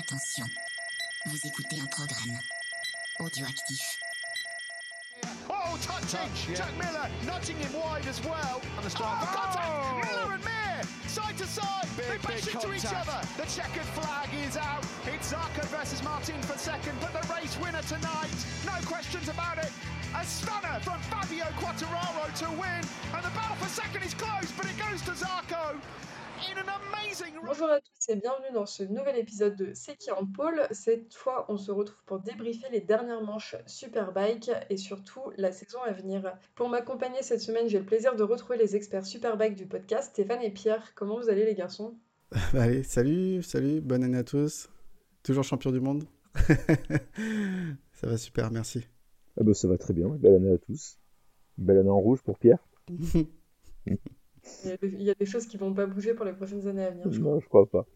Attention, vous écoutez un programme audioactif. Oh, touching! Touch, yeah. Jack Miller nudging him wide as well. On the strike. Oh, contact! Oh! Miller and Mir, side to side. Big, they bash big into each other. The checkered flag is out. It's Zarco versus Martin for second, but the race winner tonight, no questions about it. A stunner from Fabio Quattararo to win, and the battle for second is close, but it goes to Zarco Bonjour à tous et bienvenue dans ce nouvel épisode de C'est qui en pôle. Cette fois, on se retrouve pour débriefer les dernières manches Superbike et surtout la saison à venir. Pour m'accompagner cette semaine, j'ai le plaisir de retrouver les experts Superbike du podcast, Stéphane et Pierre. Comment vous allez les garçons? Bah, Allez, salut, salut, bonne année à tous. Toujours champion du monde. Ça va super, merci. Ah bah ça va très bien, belle année à tous. Belle année en rouge pour Pierre il y, a des, il y a des choses qui vont pas bouger pour les prochaines années à venir. je crois. Non, je crois pas.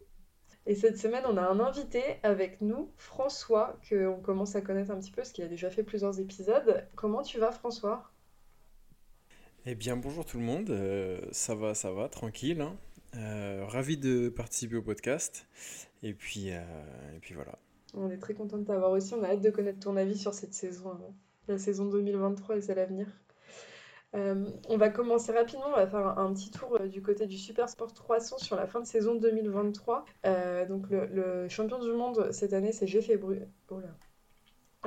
Et cette semaine, on a un invité avec nous, François, qu'on commence à connaître un petit peu parce qu'il a déjà fait plusieurs épisodes. Comment tu vas, François? Eh bien, bonjour tout le monde, Euh, ça va, ça va, tranquille. hein. Euh, ravi de participer au podcast. Et puis, euh, et puis voilà. On est très content de t'avoir aussi. On a hâte de connaître ton avis sur cette saison, la saison 2023 et celle à venir. Euh, on va commencer rapidement. On va faire un, petit tour euh, du côté du Super Sport 300 sur la fin de saison 2023. Euh, donc, le, champion du monde cette année, c'est Jeffrey Bru... oh.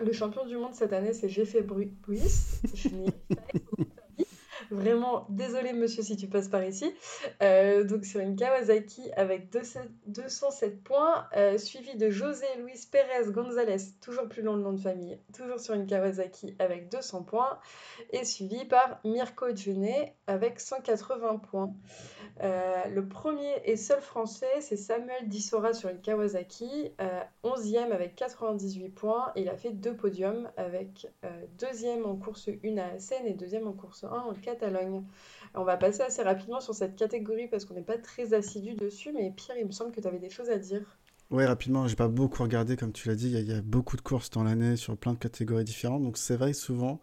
Le champion du monde cette année, c'est Jeffrey Bru... Bruce. Je n'ai pas. Vraiment, désolé monsieur si tu passes par ici. Euh, donc sur une Kawasaki avec 207 207 points, euh, suivi de José Luis Pérez González, toujours plus long le nom de famille, toujours sur une Kawasaki avec 200 points, et suivi par Mirko Junet avec 180 points. Euh, le premier et seul français, c'est Samuel Dissora sur une Kawasaki, euh, 11e avec 98 points, il a fait deux podiums avec deuxième en course 1 à Assen et deuxième en course 1 en On va passer assez rapidement sur cette catégorie parce qu'on n'est pas très assidu dessus, mais Pierre, il me semble que tu avais des choses à dire. Ouais, rapidement, j'ai pas beaucoup regardé, comme tu l'as dit, il y, a- beaucoup de courses dans l'année sur plein de catégories différentes. Donc c'est vrai souvent,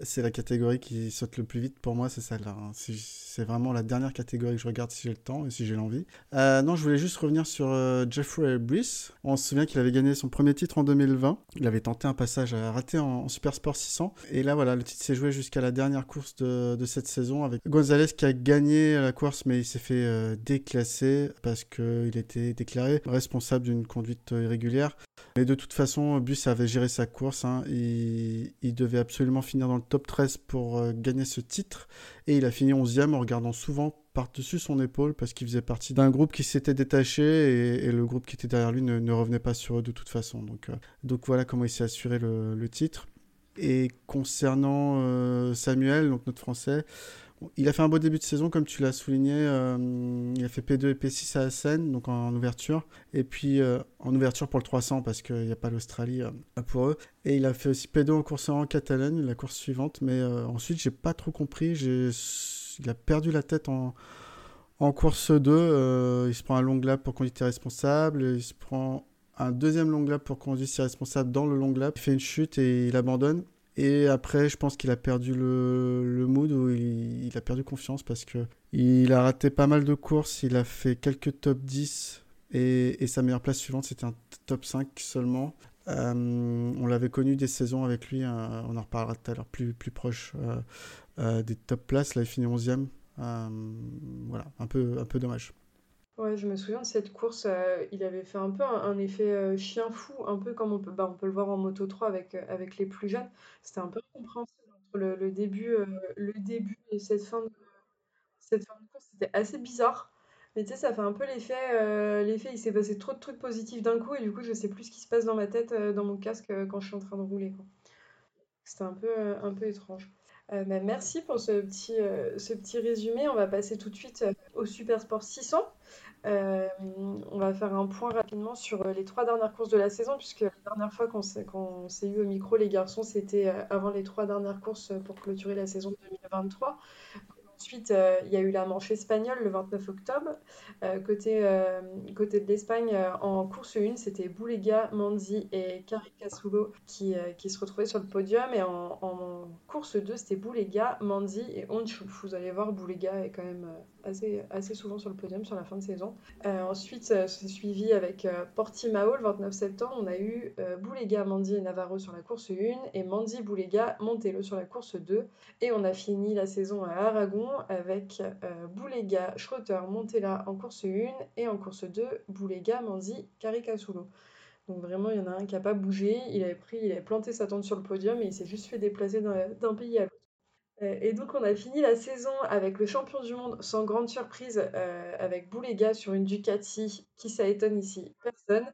c'est la catégorie qui saute le plus vite pour moi, c'est celle-là. hein. C'est vraiment la dernière catégorie que je regarde si j'ai le temps et si j'ai l'envie. Euh, non, je voulais juste revenir sur euh, Jeffrey Brice. On se souvient qu'il avait gagné son premier titre en 2020. Il avait tenté un passage à raté en, en Super Sport 600. Et là, voilà, le titre s'est joué jusqu'à la dernière course de, de cette saison avec Gonzalez qui a gagné la course, mais il s'est fait euh, déclasser parce qu'il était déclaré responsable d'une conduite irrégulière. Mais de toute façon, Bus avait géré sa course. hein. Il, il devait absolument finir dans le top 13 pour euh, gagner ce titre. Et il a fini 11e en regardant souvent par-dessus son épaule parce qu'il faisait partie d'un groupe qui s'était détaché et, le groupe qui était derrière lui ne, ne revenait pas sur eux de toute façon. Donc, euh, donc voilà comment il s'est assuré le, le titre. Et concernant euh, Samuel, donc notre français, il a fait un beau début de saison, comme tu l'as souligné. euh, il a fait P2 et P6 à Assen, donc en, ouverture. Et puis euh, en ouverture pour le 300, parce qu'il n'y a pas l'Australie euh, pour eux. Et il a fait aussi P2 en course en Catalogne, la course suivante. Mais ensuite, j'ai pas trop compris. Il a perdu la tête en, course 2. euh, il se prend un long lap pour conduite irresponsable. Il se prend un deuxième long lap pour conduite irresponsable dans le long lap. Il fait une chute et il abandonne. Et après, je pense qu'il a perdu le, le mood ou il, a perdu confiance parce que il a raté pas mal de courses. Il a fait quelques top 10 et, et sa meilleure place suivante, c'était un top 5 seulement. Euh, on l'avait connu des saisons avec lui, euh, on en reparlera tout à l'heure, plus, plus proche euh, euh, des top places. Là, il finit 11e. Euh, voilà, un peu, un peu dommage. Ouais, je me souviens de cette course, euh, il avait fait un peu un, effet euh, chien fou, un peu comme on peut, bah, on peut le voir en Moto 3 avec, euh, avec les plus jeunes. C'était un peu incompréhensible entre le, début, le début et cette fin de, cette fin de course. C'était assez bizarre. Mais tu sais, ça fait un peu l'effet, il s'est passé trop de trucs positifs d'un coup et du coup, je sais plus ce qui se passe dans ma tête, dans mon casque quand je suis en train de rouler. C'était un peu, un peu étrange. Euh, bah, merci pour ce petit, ce petit résumé. On va passer tout de suite au Super Sport 600. Euh, on va faire un point rapidement sur euh, les trois dernières courses de la saison, puisque la dernière fois qu'on s'est, qu'on s'est eu au micro, les garçons, c'était euh, avant les trois dernières courses pour clôturer la saison 2023. Ensuite, euh, il y a eu la manche espagnole le 29 octobre. Euh, côté, euh, côté de l'Espagne, en course 1, c'était Boulega, Manzi et Caricasulo qui, qui se retrouvaient sur le podium. Et en, course 2, c'était Boulega, Manzi et Onchou. Vous allez voir, Boulega est quand même assez, assez souvent sur le podium sur la fin de saison. ensuite, c'est suivi avec Portimao le 29 septembre. On a eu Boulega, Manzi et Navarro sur la course 1 et Manzi, Boulega, Montelo sur la course 2. Et on a fini la saison à Aragon avec euh, Boulega, Schroeter, Montella en course 1 et en course 2, Boulega, Manzi, Caricasulo. Donc vraiment, il y en a un qui n'a pas bougé, il avait, pris, il avait planté sa tente sur le podium et il s'est juste fait déplacer d'un pays à l'autre. Euh, et donc on a fini la saison avec le champion du monde sans grande surprise euh, avec Boulega sur une Ducati qui ça étonne ici personne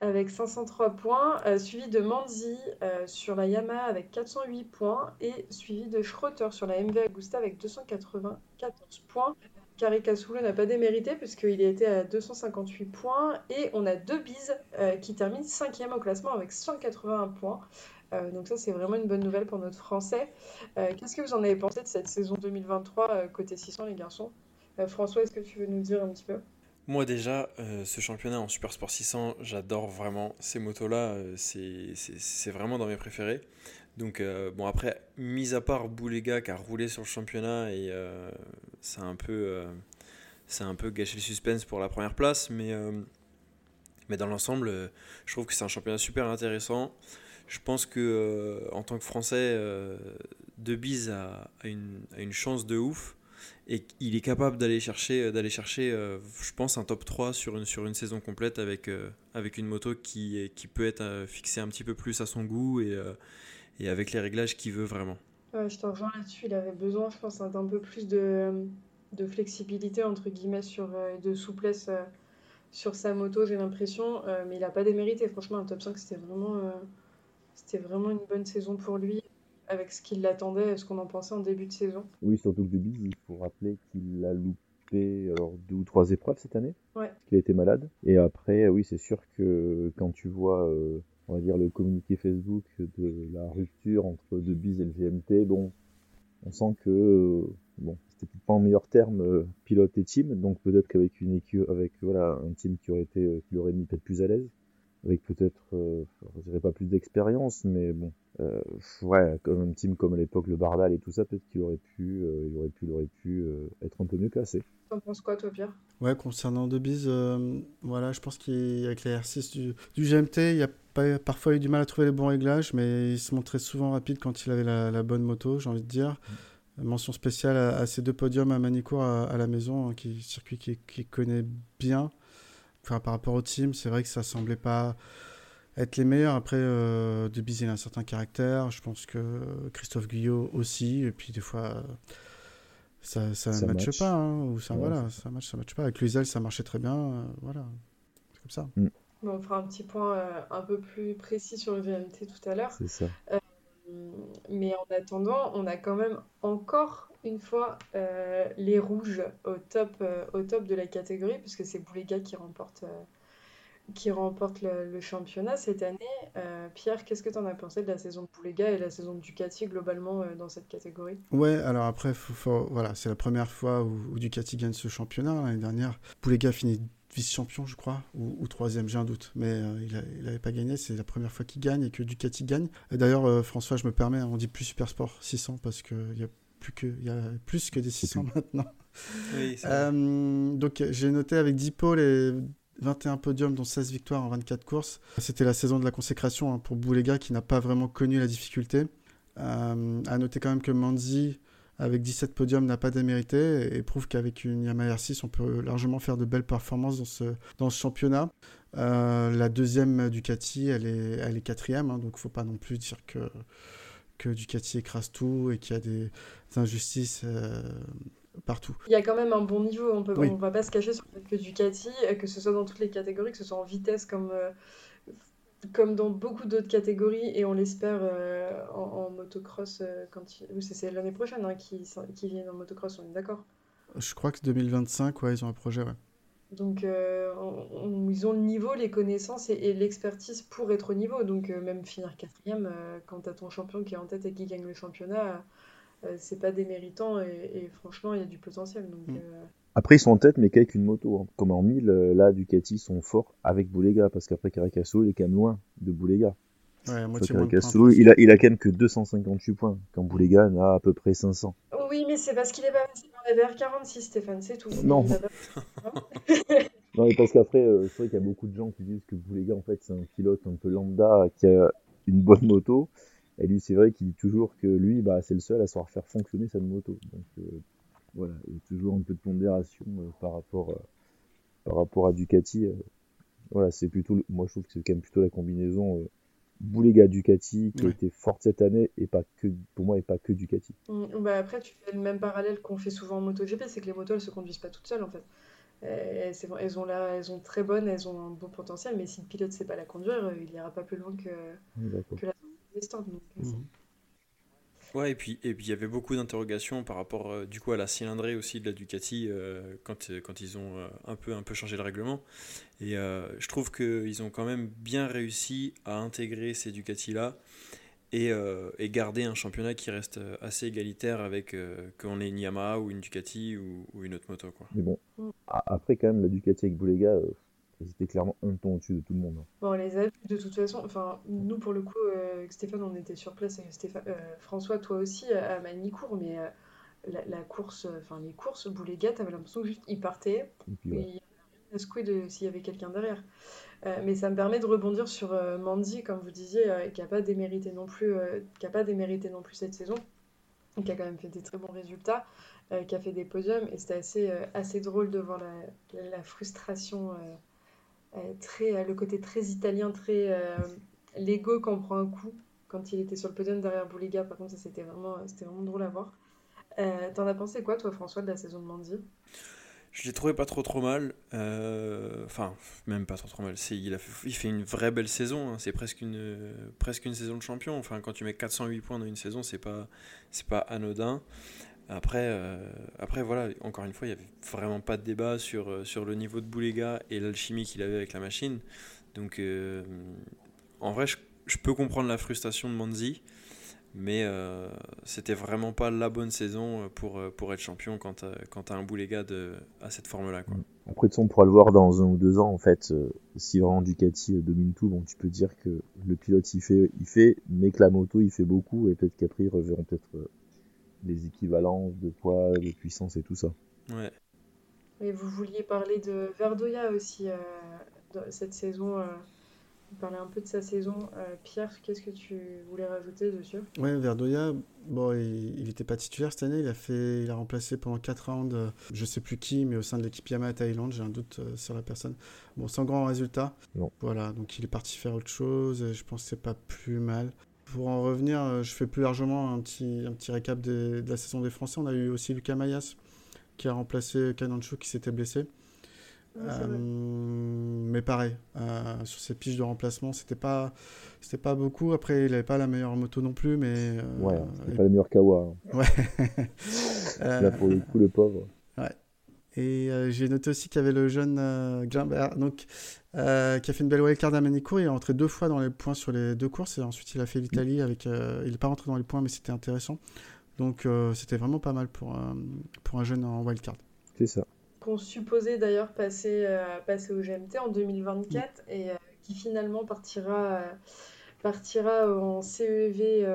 avec 503 points euh, suivi de Manzi sur la Yamaha avec 408 points et suivi de Schroeter sur la MV Agusta avec 294 points. Caricasulo n'a pas démérité puisqu'il était à 258 points et on a deux bises qui terminent cinquième au classement avec 181 points. Euh, donc ça, c'est vraiment une bonne nouvelle pour notre français. Euh, qu'est-ce que vous en avez pensé de cette saison 2023 euh, côté 600, les garçons? François, est-ce que tu veux nous dire un petit peu? Moi déjà, ce championnat en Super Sport 600, j'adore vraiment ces motos-là, c'est vraiment dans mes préférés. Donc bon après, mis à part Boulega qui a roulé sur le championnat et ça a un peu, c'est un peu gâché le suspense pour la première place, mais mais dans l'ensemble, je trouve que c'est un championnat super intéressant je pense que euh, en tant que Français, euh, De Bise a, une, chance de ouf et il est capable d'aller chercher, euh, d'aller chercher je pense, un top 3 sur une, saison complète avec, une moto qui, peut être fixée un petit peu plus à son goût et, avec les réglages qu'il veut vraiment. je t'en rejoins là-dessus. Il avait besoin, je pense, d'un peu plus de, de, flexibilité, entre guillemets, sur, de souplesse sur sa moto, j'ai l'impression. mais il n'a pas démérité. Franchement, un top 5, c'était vraiment c'était vraiment une bonne saison pour lui, avec ce qu'il l'attendait, ce qu'on en pensait en début de saison. Oui, surtout que Debise, il faut rappeler qu'il a loupé alors, deux ou trois épreuves cette année. Ouais. Qu'il a été malade. Et après, oui, c'est sûr que quand tu vois, euh, on va dire, le communiqué Facebook de la rupture entre Debise et le VMT, bon, on sent que, euh, bon, c'était pas en meilleur terme euh, pilote et team, donc peut-être qu'avec une équipe, avec voilà, un team qui aurait été, qui l'aurait mis peut-être plus à l'aise avec peut-être, euh, je dirais pas plus d'expérience, mais bon, euh, ouais, comme un team comme à l'époque le Bardal et tout ça, peut-être qu'il aurait pu, euh, il aurait pu, il aurait pu euh, être un peu mieux classé. T'en penses quoi, toi, Pierre? Ouais, concernant Debise, voilà, je pense qu'avec les R6 du, du, GMT, il y a pas, parfois eu du mal à trouver les bons réglages, mais il se montrait souvent rapide quand il avait la, la bonne moto, j'ai envie de dire. Mention spéciale à, à, ces deux podiums à Manicourt à, à la maison, hein, qui circuit qu'il qui connaît bien par rapport au team, c'est vrai que ça semblait pas être les meilleurs. Après, euh, il a un certain caractère. Je pense que Christophe Guyot aussi. Et puis, des fois, ça ne matche pas. Hein, ou ça, voilà, ça match, ça matche pas. Avec Luisel, ça marchait très bien. Euh, voilà, c'est comme ça. Mm. on fera un petit point euh, un peu plus précis sur le VMT tout à l'heure. C'est ça. Euh, mais en attendant, on a quand même encore une fois euh, les rouges au top, euh, au top de la catégorie, puisque c'est Boulega qui remporte, euh, qui remporte le, championnat cette année. Pierre, qu'est-ce que tu en as pensé de la saison de Boulega et la saison de Ducati globalement dans cette catégorie? Ouais, alors après, voilà, c'est la première fois où, Ducati gagne ce championnat. L'année dernière, Boulega finit vice-champion, je crois, ou, troisième, j'ai un doute, mais il n'avait pas gagné. C'est la première fois qu'il gagne et que Ducati gagne. D'ailleurs, François, je me permets, on dit plus Super Sport 600 parce qu'il y a plus que, il y a plus que des 600 maintenant. euh, donc j'ai noté avec 10 pôles et 21 podiums, dont 16 victoires en 24 courses. C'était la saison de la consécration hein, pour Boulega qui n'a pas vraiment connu la difficulté. Euh, à noter quand même que Manzi, avec 17 podiums, n'a pas démérité et prouve qu'avec une Yamaha R6, on peut largement faire de belles performances dans ce, dans ce championnat. Euh, la deuxième Ducati, elle est, elle est quatrième, hein, donc il ne faut pas non plus dire que que Ducati écrase tout et qu'il y a des injustices euh, partout. Il y a quand même un bon niveau, on ne va pas se cacher sur le fait que Ducati, euh, que ce soit dans toutes les catégories, que ce soit en vitesse comme, euh, comme dans beaucoup d'autres catégories, et on l'espère en, motocross, quand il... c'est l'année prochaine hein, qui, qui vient en motocross, on est d'accord Je crois que 2025, ouais, ils ont un projet, ouais. Donc, euh, ils ont le niveau, les connaissances et, l'expertise pour être au niveau. Donc, euh, même finir quatrième, euh, quand tu as ton champion qui est en tête et qui gagne le championnat, c'est pas des méritants et, franchement, il y a du potentiel. Donc, mm. Après, ils sont en tête, mais qu'avec une moto. Hein. Comme en 1000, là, Ducati sont forts avec Boulega, parce qu'après Caricasolo, il est quand même loin de Boulega. Ouais, moitié il a, il a quand même que 258 points, quand Boulega en a à peu près 500. Oui, mais c'est parce qu'il est pas passé par la VR46, Stéphane, c'est tout. Non. non, mais parce qu'après, euh, c'est vrai qu'il y a beaucoup de gens qui disent que Boulega, en fait, c'est un pilote un peu lambda qui a une bonne moto. Et lui, c'est vrai qu'il dit toujours que lui, bah, c'est le seul à savoir faire fonctionner sa moto. Donc, euh, voilà, il y a toujours un peu de pondération euh, par rapport par rapport à Ducati. voilà, c'est plutôt, moi je trouve que c'est quand même plutôt la combinaison Boulega Ducati qui a été forte cette année et pas que pour moi et pas que Ducati. Mm, bah après tu fais le même parallèle qu'on fait souvent en MotoGP, c'est que les motos elles se conduisent pas toutes seules en fait. Elles, elles, ont là, elles ont très bonnes, elles ont un bon potentiel, mais si le pilote sait pas la conduire, il ira pas plus loin que, que la distance. Ouais, et puis et puis il y avait beaucoup d'interrogations par rapport euh, du coup à la cylindrée aussi de la Ducati euh, quand, euh, quand ils ont un peu un peu changé le règlement. Et je trouve qu'ils ont quand même bien réussi à intégrer ces Ducati là et, garder un championnat qui reste assez égalitaire avec qu'on ait une Yamaha ou une Ducati ou, ou, une autre moto quoi. Mais bon, après quand même la Ducati avec Boulega ils étaient clairement un ton au-dessus de tout le monde. Hein. Bon, on les a de toute façon. Enfin, nous, pour le coup, euh, Stéphane, on était sur place. Et Stéphane, euh, François, toi aussi, à Manicourt. Mais euh, la, course, enfin, les courses, Boulégat, t'avais l'impression que juste il partait. Et il squid s'il y avait quelqu'un derrière. mais ça me permet de rebondir sur Mandy, comme vous disiez, qui n'a pas démérité non plus, qui a pas démérité non plus cette saison, qui a quand même fait des très bons résultats, qui a fait des podiums, et c'était assez, assez drôle de voir la, la frustration euh, très, euh, le côté très italien, très euh, l'ego quand on prend un coup. Quand il était sur le podium derrière Bouliga, par contre, ça c'était vraiment, vraiment drôle à voir. T'en as pensé quoi, toi, François, de la saison de Mandy? Je l'ai trouvé pas trop trop mal. Enfin, même pas trop trop mal. Il, a fait, il fait une vraie belle saison. Hein. C'est presque une, presque une saison de champion. Enfin, quand tu mets 408 points dans une saison, c'est pas, c'est pas anodin. Après, euh, après, voilà, encore une fois, il n'y avait vraiment pas de débat sur, euh, sur le niveau de Boulega et l'alchimie qu'il avait avec la machine. Donc, euh, en vrai, je, peux comprendre la frustration de Manzi, mais c'était vraiment pas la bonne saison pour, pour être champion quand tu as un Boulega de, à cette forme-là. Quoi. Après, on pourra le voir dans un ou deux ans, en fait. si vraiment Ducati domine tout, bon, tu peux dire que le pilote il fait, il fait, mais que la moto il fait beaucoup, et peut-être qu'après ils reverront peut-être les équivalences de poids, de puissance et tout ça. Ouais. Et vous vouliez parler de Verdoya aussi euh, cette saison. Euh, vous parlez un peu de sa saison. Euh, Pierre, qu'est-ce que tu voulais rajouter dessus? Ouais, Verdoya, bon, il n'était pas titulaire cette année. Il a, fait, il a remplacé pendant 4 rounds, je sais plus qui, mais au sein de l'équipe Yamaha Thaïlande. J'ai un doute sur la personne. Bon, sans grand résultat. Non. Voilà, donc il est parti faire autre chose. Et je pense que c'est pas plus mal. Pour en revenir, euh, je fais plus largement un petit, un petit récap de la saison des Français. On a eu aussi Lucas Mayas qui a remplacé Kanancho qui s'était blessé. Euh, mais pareil, euh, sur ses piges de remplacement, c'était pas, c'était pas beaucoup. Après, il avait pas la meilleure moto non plus, mais. ouais, c'était pas la meilleure Kawa. Hein. Ouais. Là, pour le coup, le pauvre. Ouais. Et j'ai noté aussi qu'il y avait le jeune Glimbert, donc euh, qui a fait une belle wildcard à Manicourt. Il est rentré deux fois dans les points sur les deux courses et ensuite il a fait l'Italie avec. Euh, il n'est pas rentré dans les points, mais c'était intéressant. Donc euh, c'était vraiment pas mal pour, pour un jeune en wildcard. C'est ça. Qu'on supposait d'ailleurs passer, passer au GMT en 2024 et qui finalement partira partira en CEV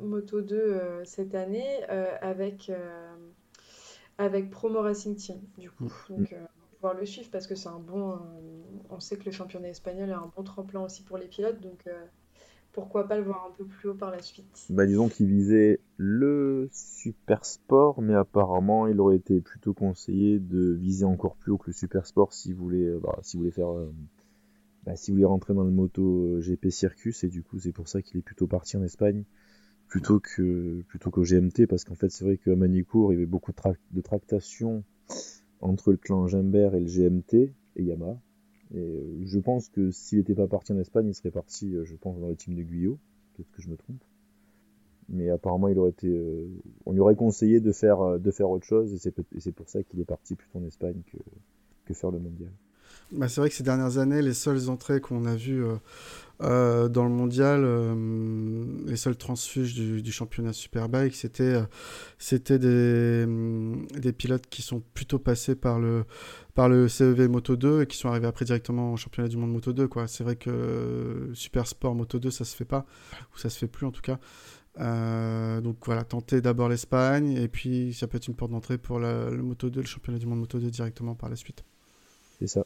Moto 2 cette année avec, avec Promo Racing Team, du coup. Mm. Donc, le suivre parce que c'est un bon. Euh, on sait que le championnat espagnol est un bon tremplin aussi pour les pilotes, donc euh, pourquoi pas le voir un peu plus haut par la suite. Bah, disons qu'il visait le super sport, mais apparemment il aurait été plutôt conseillé de viser encore plus haut que le super sport si vous voulez, euh, bah, si vous voulez faire. Si vous voulez rentrer dans le moto GP Circus, et du coup c'est pour ça qu'il est plutôt parti en Espagne plutôt que plutôt qu'au GMT parce qu'en fait c'est vrai qu'à Manicourt il y avait beaucoup de, de tractations entre le clan Gimbert et le GMT et Yamaha. Et euh, je pense que s'il n'était pas parti en Espagne, il serait parti, euh, je pense, dans le team de Guyot. Peut-être que je me trompe. Mais apparemment, il aurait été, euh, on lui aurait conseillé de faire, de faire autre chose, et c'est pour ça qu'il est parti plutôt en Espagne que, que faire le mondial. Bah c'est vrai que ces dernières années, les seules entrées qu'on a vues euh, dans le mondial, euh, les seuls transfuges du, championnat Superbike, c'était c'était des, pilotes qui sont plutôt passés par le, CEV Moto 2 et qui sont arrivés après directement au championnat du monde Moto 2. C'est vrai que Super Sport Moto 2, ça se fait pas, ou ça se fait plus en tout cas. Euh, donc voilà, tenter d'abord l'Espagne et puis ça peut être une porte d'entrée pour le Moto 2, le championnat du monde Moto 2 directement par la suite. C'est ça.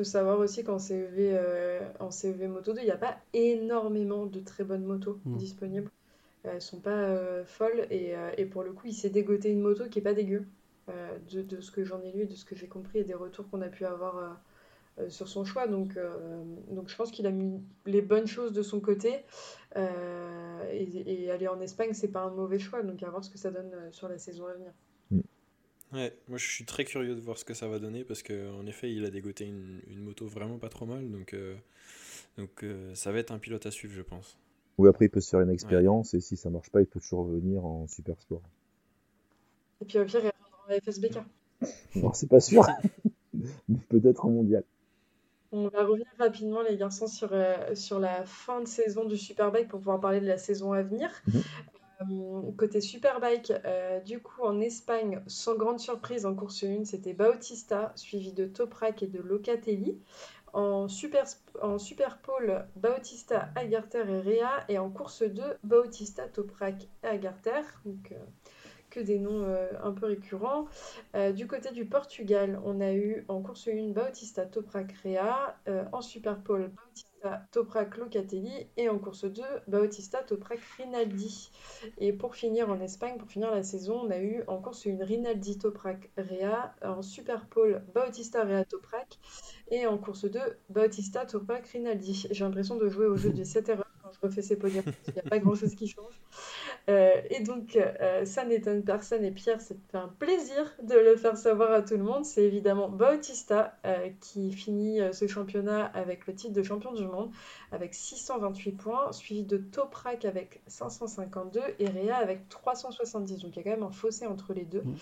Faut savoir aussi qu'en CEV, euh, en CEV Moto 2, il n'y a pas énormément de très bonnes motos hmm. disponibles. Elles ne sont pas euh, folles et, et, pour le coup, il s'est dégoté une moto qui n'est pas dégueu. De, de, ce que j'en ai lu et de ce que j'ai compris et des retours qu'on a pu avoir euh, sur son choix. Donc, euh, donc je pense qu'il a mis les bonnes choses de son côté. Euh, et, aller en Espagne, c'est pas un mauvais choix. Donc à voir ce que ça donne sur la saison à venir. Ouais, moi je suis très curieux de voir ce que ça va donner parce qu'en effet, il a dégoté une, une, moto vraiment pas trop mal. Donc, donc ça va être un pilote à suivre, je pense. Oui, après, il peut se faire une expérience et si ça marche pas, il peut toujours revenir en super sport. Et puis au pire, il reviendra en FSBK. non, c'est pas sûr. peut-être en mondial. On va revenir rapidement, les garçons, sur, euh, sur la fin de saison du Superbike pour pouvoir parler de la saison à venir. Mhm. Euh, côté Superbike, euh, du coup, en Espagne, sans grande surprise, en course 1, c'était Bautista, suivi de Toprak et de Locatelli. En super, en super pole, Bautista, Agarter et Rea. Et en course 2, Bautista, Toprak et Agarter. Donc, que des noms euh, un peu récurrents. Euh, du côté du Portugal, on a eu en course 1 Bautista Toprak Rea, euh, en Superpole Bautista Toprak Locatelli et en course 2 Bautista Toprak Rinaldi. Et pour finir en Espagne, pour finir la saison, on a eu en course 1 Rinaldi Toprak Rea, en Superpole Bautista Rea Toprak et en course 2 Bautista Toprak Rinaldi. J'ai l'impression de jouer au jeu des 7 erreurs quand je refais ces podiums. Il n'y a pas grand chose qui change. Euh, et donc, euh, ça n'étonne personne. Et Pierre, c'est un plaisir de le faire savoir à tout le monde. C'est évidemment Bautista euh, qui finit ce championnat avec le titre de champion du monde avec 628 points, suivi de Toprak avec 552 et Réa avec 370. Donc, il y a quand même un fossé entre les deux. Mmh.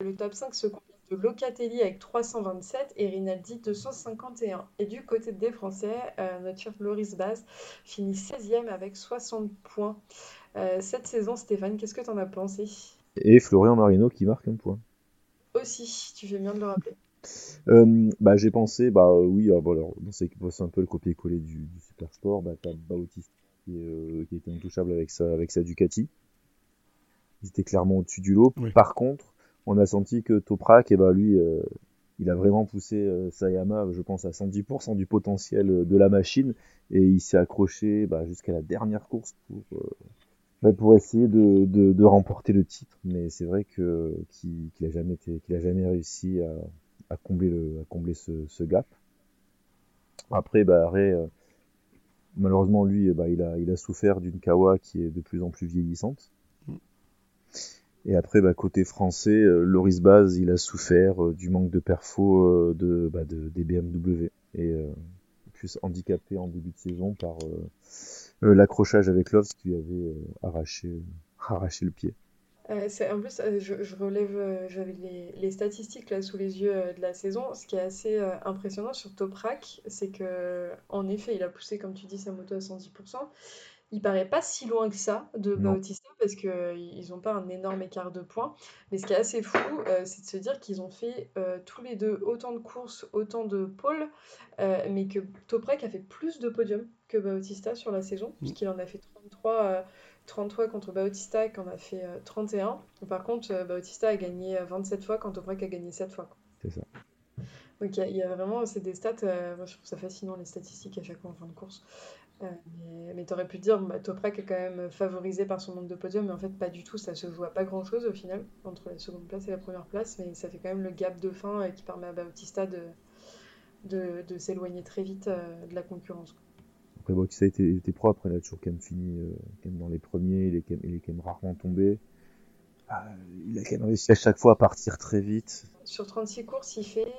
le top 5 se compose de Locatelli avec 327 et Rinaldi 251. Et du côté des Français, notre chef Loris Baz finit 16e avec 60 points. Euh, cette saison, Stéphane, qu'est-ce que tu en as pensé? Et Florian Marino qui marque un point. Aussi, tu fais bien de le rappeler. Euh, bah, j'ai pensé, bah oui, bon, c'est un peu le copier-coller du, du Super Sport. Bah, t'as Bautista qui, euh, qui, était intouchable avec sa, avec sa Ducati. Il était clairement au-dessus du lot. Par contre, on a senti que Toprak, et eh bah, lui, il a vraiment poussé Sayama, je pense, à 110% du potentiel de la machine. Et il s'est accroché bah, jusqu'à la dernière course pour, pour essayer de, de, de, remporter le titre, mais c'est vrai que qu'il a jamais été, qu'il a jamais réussi à, à, combler le, à combler ce, ce gap. Après, bah, Ray, euh, malheureusement lui, bah, il a, il a souffert d'une kawa qui est de plus en plus vieillissante. Et après, bah, côté français, euh, Loris Baz, il a souffert euh, du manque de perfo euh, de, bah, de, des BMW et plus handicapé en début de saison par euh, l'accrochage avec Love qui lui avait euh, arraché, arraché le pied. Euh, en plus, je, relève, j'avais les, les, statistiques là sous les yeux de la saison. Ce qui est assez impressionnant sur Toprak, c'est que en effet, il a poussé, comme tu dis, sa moto à 110%. Il paraît pas si loin que ça de Bautista parce qu'ils n'ont pas un énorme écart de points. Mais ce qui est assez fou, c'est de se dire qu'ils ont fait tous les deux autant de courses, autant de pôles, mais que Toprak a fait plus de podiums que Bautista sur la saison, mmh. puisqu'il en a fait 33, 33 euh, contre Bautista et qu'en a fait 31. Euh, par contre, euh, Bautista a gagné 27 fois quand Toprak a gagné 7 fois. C'est ça. Donc il y, a vraiment, c'est des stats, moi je trouve ça fascinant les statistiques à chaque fois en fin de course. Mais, mais tu aurais pu dire, bah, Toprak est quand même favorisé par son nombre de podiums, mais en fait pas du tout, ça se à pas grand chose au final, entre la seconde place et la première place, mais ça fait quand même le gap de fin qui permet à Bautista de, de, de s'éloigner très vite de la concurrence. Après, bon, ça a été, propre, il a toujours quand même fini euh, quand même dans les premiers, il est, quand même, il est quand même rarement tombé. Ah, il a quand même réussi à chaque fois à partir très vite. Sur 36 courses, il fait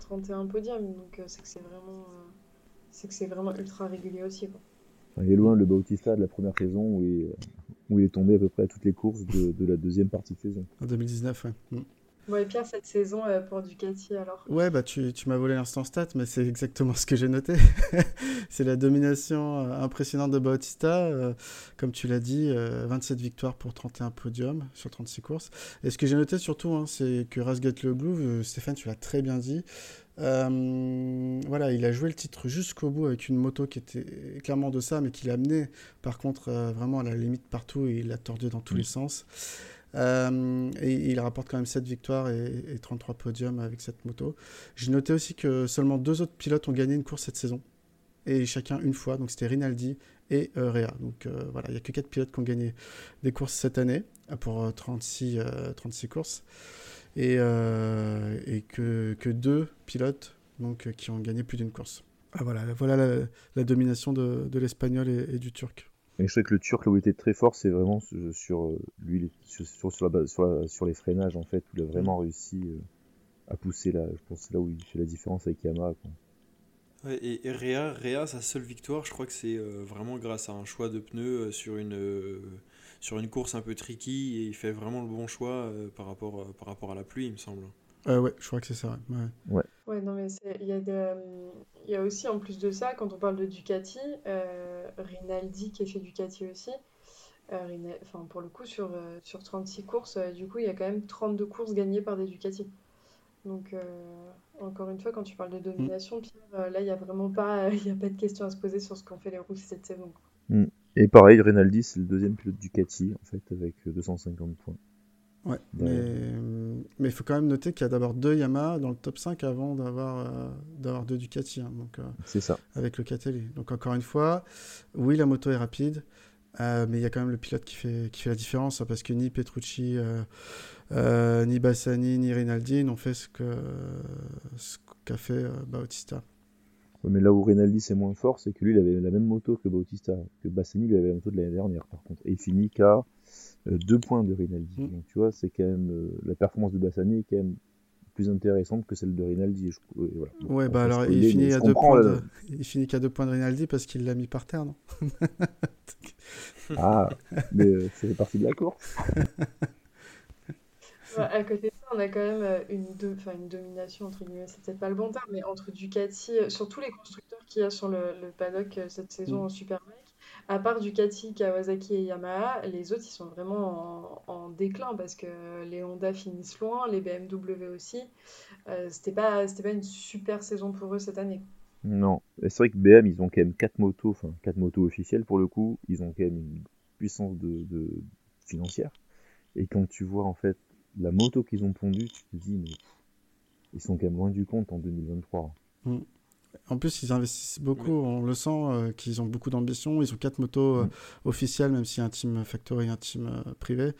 31 euh, podiums, donc euh, c'est que c'est vraiment, c'est que c'est vraiment ultra régulier aussi. Quoi. il est loin le Bautista de la première saison où il, où il, est tombé à peu près à toutes les courses de, de la deuxième partie de saison. En 2019, ouais. Mm. Bon, et Pierre, cette saison euh, pour Ducati alors? Ouais, bah tu, tu m'as volé l'instant stat, mais c'est exactement ce que j'ai noté. c'est la domination euh, impressionnante de Bautista. euh, comme tu l'as dit, euh, 27 victoires pour 31 podiums sur 36 courses. Et ce que j'ai noté surtout, hein, c'est que Rasgat Le Glou, euh, Stéphane, tu l'as très bien dit. Euh, voilà, il a joué le titre jusqu'au bout avec une moto qui était clairement de ça, mais qui l'a amené par contre euh, vraiment à la limite partout et il l'a tordu dans tous les sens. Euh, et il rapporte quand même 7 victoires et, et 33 podiums avec cette moto. J'ai noté aussi que seulement deux autres pilotes ont gagné une course cette saison. Et chacun une fois. Donc c'était Rinaldi et Rea. Donc voilà, il n'y a que 4 pilotes qui ont gagné des courses cette année pour euh, 36, euh, 36 courses. Et, euh, et que, que deux pilotes donc, euh, qui ont gagné plus d'une course. Ah, voilà, voilà la, la domination de, de l'espagnol et, et du turc. Et je sais que le Turc, là où il était très fort, c'est vraiment sur, euh, lui, sur, sur, sur la base, sur, la- sur les freinages, en fait, où il a vraiment réussi à pousser là. Je pense c'est là où il fait la différence avec Yamaha. Quoi. Ouais, et, et Réa, Réa, sa seule victoire, je crois que c'est euh, vraiment grâce à un choix de pneus euh, sur une, euh, sur une course un peu tricky et il fait vraiment le bon choix euh, par, rapport, euh, par rapport à la pluie, il me semble. Euh, ouais, je crois que c'est ça. ouais. Ouais, non, mais il y a euh, y a aussi, en plus de ça, quand on parle de Ducati, euh, Rinaldi qui est chez Ducati aussi, euh, Rina- enfin, pour le coup, sur, euh, sur 36 courses, euh, du coup, il y a quand même 32 courses gagnées par des Ducati. Donc, euh, encore une fois, quand tu parles de domination, Pierre, euh, là, il n'y a vraiment pas, il y a pas de question à se poser sur ce qu'ont fait les Russes cette saison. Et pareil, Rinaldi, c'est le deuxième pilote Ducati, en fait, avec euh, 250 points. Ouais, Ouais. mais il faut quand même noter qu'il y a d'abord deux Yamaha dans le top 5 avant d'avoir euh, d'avoir deux Ducati, hein, donc, euh, C'est ça. avec le Catelli. Donc encore une fois, oui, la moto est rapide, euh, mais il y a quand même le pilote qui fait, qui fait la différence, hein, parce que ni Petrucci, euh, euh, ni Bassani, ni Rinaldi n'ont fait ce que ce qu'a fait euh, Bautista. Ouais, mais là où Rinaldi c'est moins fort, c'est que lui, il avait la même moto que Bautista, que Bassani, lui avait la moto de l'année dernière, par contre. Et il finit qu'à euh, deux points de Rinaldi. Mm. Donc tu vois, c'est quand même euh, la performance de Bassani est quand même plus intéressante que celle de Rinaldi. Je... et voilà. Donc, Ouais, bah alors il finit à deux points euh, de, il finit qu'à deux points de Rinaldi parce qu'il l'a mis par terre, non? Ah, mais fait partie de la course. Ouais, à côté de ça, on a quand même euh, une, do- enfin, une domination, entre guillemets, c'est peut-être pas le bon terme, mais entre Ducati, euh, sur tous les constructeurs qu'il y a sur le, le paddock euh, cette saison Mm. en Superbike, à part Ducati, Kawasaki et Yamaha, les autres, ils sont vraiment en, en déclin parce que les Honda finissent loin, les BMW aussi. Euh, c'était pas, c'était pas une super saison pour eux cette année. Non, c'est vrai que BM, ils ont quand même quatre motos, enfin quatre motos officielles pour le coup. Ils ont quand même une puissance de, de financière. Et quand tu vois en fait la moto qu'ils ont pondue, tu te dis mais ils sont quand même loin du compte en 2023. En plus, ils investissent beaucoup, on le sent, euh, qu'ils ont beaucoup d'ambition. Ils ont quatre motos euh, Mm. officielles, même s'il y a un team factory, un team euh, privé.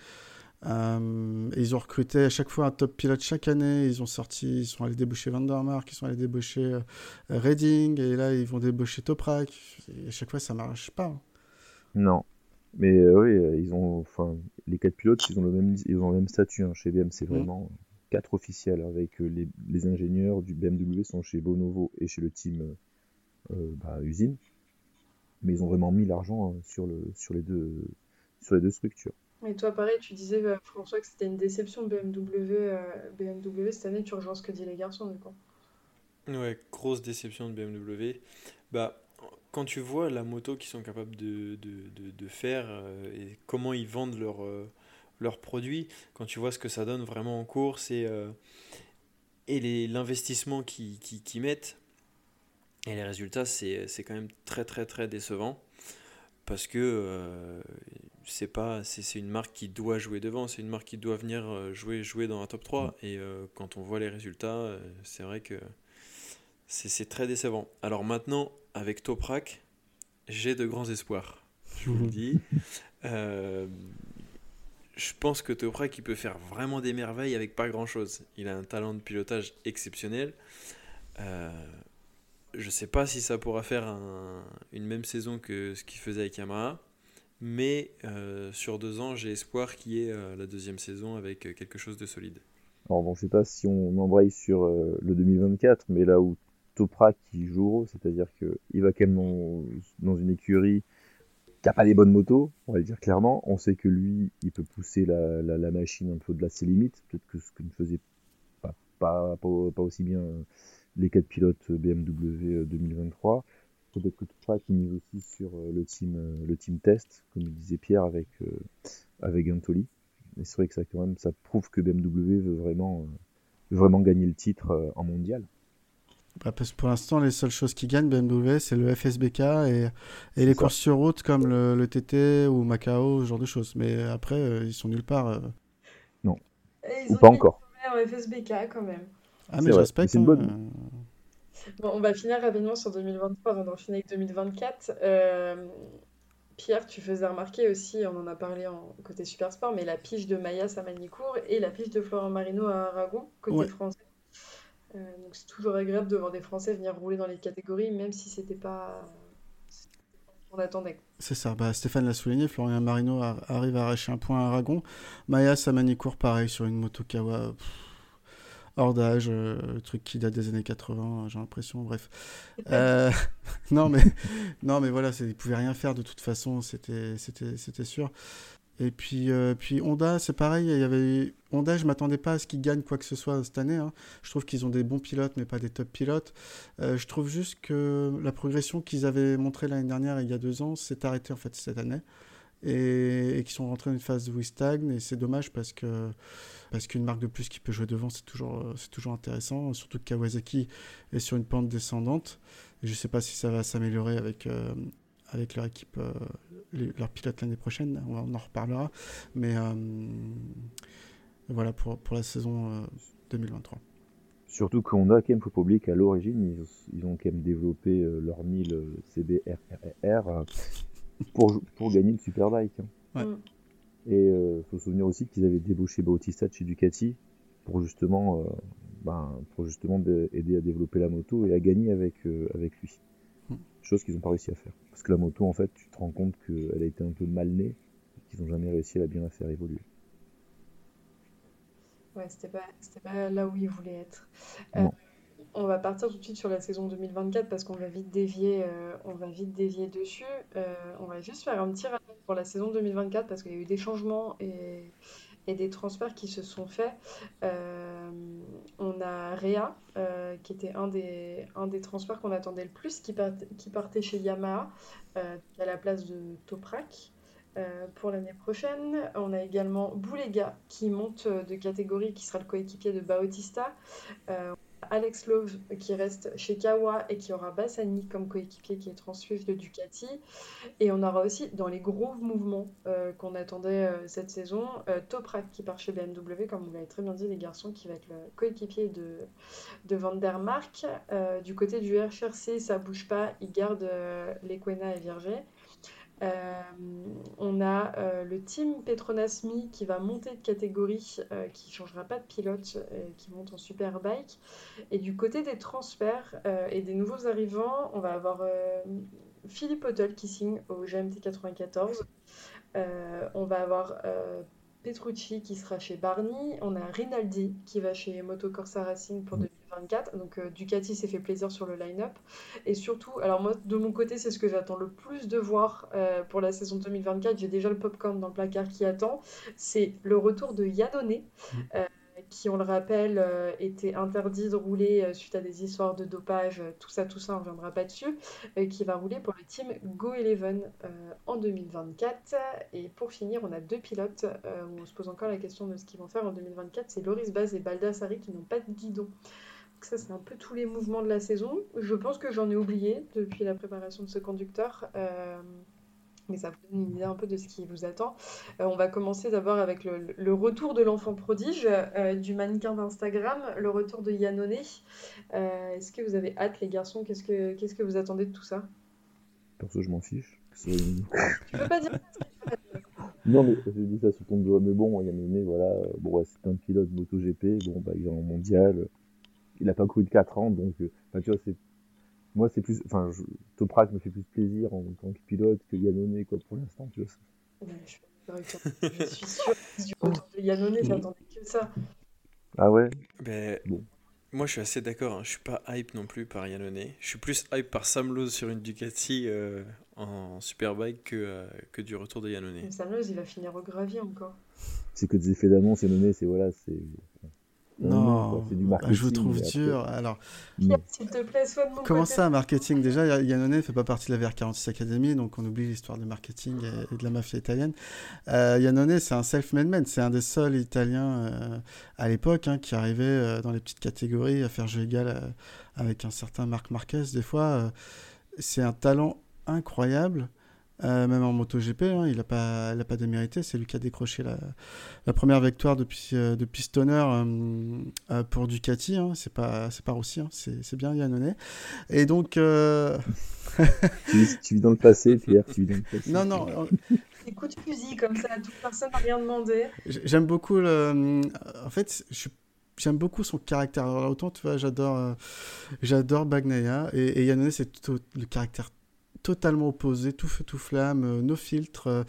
Euh, et ils ont recruté à chaque fois un top pilote chaque année. Ils ont sorti, ils sont allés débaucher Vandermark, ils sont allés débaucher euh, Redding, et là ils vont débaucher Toprak. Et à chaque fois, ça marche pas. hein. Non, mais euh, oui, euh, ils ont, enfin les quatre pilotes, ils ont le même, ils ont le même statut hein. chez BM. C'est Mm. vraiment quatre officiels avec euh, les, les ingénieurs du BMW sont chez Bonovo et chez le team euh, bah, usine. Mais ils ont vraiment mis l'argent hein, sur le, sur les deux, sur les deux structures. Et toi, pareil, tu disais, euh, François, que c'était une déception BMW, euh, BMW cette année, tu rejoins ce que disent les garçons, du coup. Ouais, grosse déception de BMW. Bah, quand tu vois la moto qu'ils sont capables de, de, de, de faire euh, et comment ils vendent leurs euh, leurs produits, quand tu vois ce que ça donne vraiment en course et, euh, et l'investissement qu'ils qui, qu'ils mettent, et les résultats, c'est quand même très très très décevant. Parce que euh, c'est pas c'est une marque qui doit jouer devant, c'est une marque qui doit venir jouer jouer dans un top 3 et euh, quand on voit les résultats, c'est vrai que c'est très décevant. Alors maintenant, avec Toprak, j'ai de grands espoirs. Je vous le dis. Euh, je pense que Toprak, il peut faire vraiment des merveilles avec pas grand-chose. Il a un talent de pilotage exceptionnel. Euh, je sais pas si ça pourra faire un- une même saison que ce qu'il faisait avec Yamaha. Mais euh, sur deux ans, j'ai espoir qu'il y ait la deuxième saison avec quelque chose de solide. Alors bon, je sais pas si on embraye sur euh, le 2024, mais là où Toprak qui joue c'est-à-dire que il va quand même dans, une écurie qui a pas des bonnes motos, on va le dire clairement. On sait que lui, il peut pousser la, machine un peu de là ses limites, peut-être que ce que ne faisait pas, pas, aussi bien les quatre pilotes BMW 2023. Peut-être que Toprak qui mise aussi sur le team, le team test, comme disait Pierre avec, avec Gantoli. Mais c'est vrai que ça, quand même, ça prouve que BMW veut vraiment gagner le titre en mondial. Bah, parce que pour l'instant, les seules choses qui gagnent BMW, c'est le FSBK et, et les courses sur route comme le, le, TT ou Macao, ce genre de choses. Mais après, euh, ils sont nulle part. Euh. Non. Ou pas encore. Un FSBK quand même. Ah, mais je respecte. Une bonne... Bon, on va finir rapidement sur 2023 avant d'enchaîner avec 2024. Euh, Pierre, tu faisais remarquer aussi, on en a parlé en côté super sport, mais la pige de Maya à Manicourt et la pige de Florent Marino à Aragon, côté français. Euh, donc c'est toujours agréable de voir des Français venir rouler dans les catégories, même si c'était pas ce qu'on attendait. C'est ça, bah, Stéphane l'a souligné, Florian Marino arrive à arracher un point à Aragon. Maya Samanicourt, pareil, sur une moto Kawa, hors d'âge, euh, truc qui date des années 80, j'ai l'impression, bref. Euh, non, mais, non, mais voilà, il ne pouvait rien faire de toute façon, c'était sûr. Et puis, euh, puis Honda, c'est pareil. Il y avait Honda, je m'attendais pas à ce qu'ils gagnent quoi que ce soit cette année. Hein. Je trouve qu'ils ont des bons pilotes, mais pas des top pilotes. Euh, je trouve juste que la progression qu'ils avaient montrée l'année dernière et il y a deux ans s'est arrêtée en fait cette année. Et, qu'ils sont rentrés dans une phase où ils stagnent. Et c'est dommage parce que parce qu'une marque de plus qui peut jouer devant, c'est toujours, c'est toujours intéressant. Surtout que Kawasaki est sur une pente descendante. je ne sais pas si ça va s'améliorer avec, euh, avec leur équipe, euh, leur pilote l'année prochaine, on, en reparlera. Mais euh, voilà pour, pour la saison 2023. Euh, Surtout qu'on a quand même, faut pas oublier qu'à l'origine, ils, ont quand même développé leur 1000 CBRR pour, pour gagner le Superbike. Hein. Mm. Et il faut se souvenir aussi qu'ils avaient débauché Bautista de chez Ducati pour justement, ben, pour justement aider à développer la moto et à gagner avec, avec lui. Chose qu'ils n'ont pas réussi à faire. Parce que la moto, en fait, tu te rends compte qu'elle a été un peu mal née, qu'ils n'ont jamais réussi à bien la faire évoluer. Ouais, c'était pas, pas là où ils voulaient être. Euh, on va partir tout de suite sur la saison 2024 parce qu'on va vite dévier, euh, on va vite dévier dessus. Euh, on va juste faire un petit rappel pour la saison 2024 parce qu'il y a eu des changements et et des transferts qui se sont faits. Euh, on a Réa, euh, qui était un des, un des transferts qu'on attendait le plus, qui, qui partait chez Yamaha, euh, à la place de Toprak. pour l'année prochaine, on a également Boulega qui monte de catégorie, qui sera le coéquipier de Bautista. Alex Love qui reste chez Kawa et qui aura Bassani comme coéquipier qui est transfuge de Ducati. Et on aura aussi dans les gros mouvements euh, qu'on attendait euh, cette saison, euh, Toprak qui part chez BMW, comme vous l'avez très bien dit les garçons, qui va être le coéquipier de, de Van der Mark. du côté du RHRC, ça bouge pas, il garde Lequena et Virgé. Euh, on a euh, le team Petronasmi qui va monter de catégorie, euh, qui changera pas de pilote, qui monte en superbike. Et du côté des transferts et des nouveaux arrivants, on va avoir Philippe Hotel qui signe au GMT 94. on va avoir Petrucci qui sera chez Barney. On a Rinaldi qui va chez Moto Corsa Racing pour 2024. Donc euh, Ducati s'est fait plaisir sur le line-up. Et surtout, alors moi de mon côté, c'est ce que j'attends le plus de voir euh, pour la saison 2024. J'ai déjà le popcorn dans le placard qui attend. C'est le retour de Yadone. Euh, qui, on le rappelle, était interdit de rouler suite à des histoires de dopage, tout ça, tout ça, on ne reviendra pas dessus, qui va rouler pour le team Go Eleven en 2024. Et pour finir, on a deux pilotes où on se pose encore la question de ce qu'ils vont faire en 2024. C'est Loris Baz et Baldassari qui n'ont pas de guidon. Ça, c'est un peu tous les mouvements de la saison. Je pense que j'en ai oublié depuis la préparation de ce conducteur mais ça vous donne une idée un peu de ce qui vous attend. Euh, on va commencer d'abord avec le, retour de l'enfant prodige, euh, du mannequin d'Instagram, le retour de Yannone. Euh, est-ce que vous avez hâte, les garçons? Qu'est-ce que, vous attendez de tout ça? Perso, je m'en fiche. tu peux pas dire Non, mais je dis ça sur ton doigt. Mais bon, Yannone, voilà, bon, c'est un pilote MotoGP. Bon, bah, il est en mondial. Il n'a pas couru de 4 ans, donc, tu vois, c'est moi, c'est plus. Enfin, je, Toprak me fait plus plaisir en tant que pilote que Yannone, quoi, pour l'instant, tu vois. je, suis sûr du retour de Yannone, j'attendais que ça. Ah ouais? Ben, bon. Moi, je suis assez d'accord. Hein. Je suis pas hype non plus par Yannone. Je suis plus hype par Sam Lowe sur une Ducati euh, en Superbike que, euh, que du retour de Yannone. Sam Lowe, il va finir au gravier encore. C'est que des effets d'annonce, Yannone, c'est voilà, c'est. Non, c'est du bah, marketing. je vous trouve dur. Alors, Non. S'il te plaît, sois de mon comment côté. ça, marketing? Déjà, Ya- Yannone ne fait pas partie de la VR46 Academy, donc on oublie l'histoire du marketing et, et de la mafia italienne. Euh, Yannone, c'est un self-made man, c'est un des seuls Italiens euh, à l'époque hein, qui arrivait euh, dans les petites catégories à faire jeu égal euh, avec un certain Marc Marquez. Des fois, euh, c'est un talent incroyable. Euh, même en MotoGP, hein, il n'a pas, il a pas démérité. C'est lui qui a décroché la, la première victoire depuis, euh, depuis Stoner euh, euh, pour Ducati. Hein. C'est pas, c'est pas Rossi, hein. c'est, c'est bien Yannone. Et donc, euh, tu, vis, tu vis dans le passé, Pierre, tu vis dans le passé. non, non, Des coups de fusil comme ça, toute personne n'a rien demandé. J'aime beaucoup le. En fait, je- j'aime beaucoup son caractère. Alors, autant, tu vois, j'adore, euh, j'adore Bagnaia et, et Yannone, c'est tout- le caractère totalement opposé, tout feu, tout flamme, euh, no filtre euh,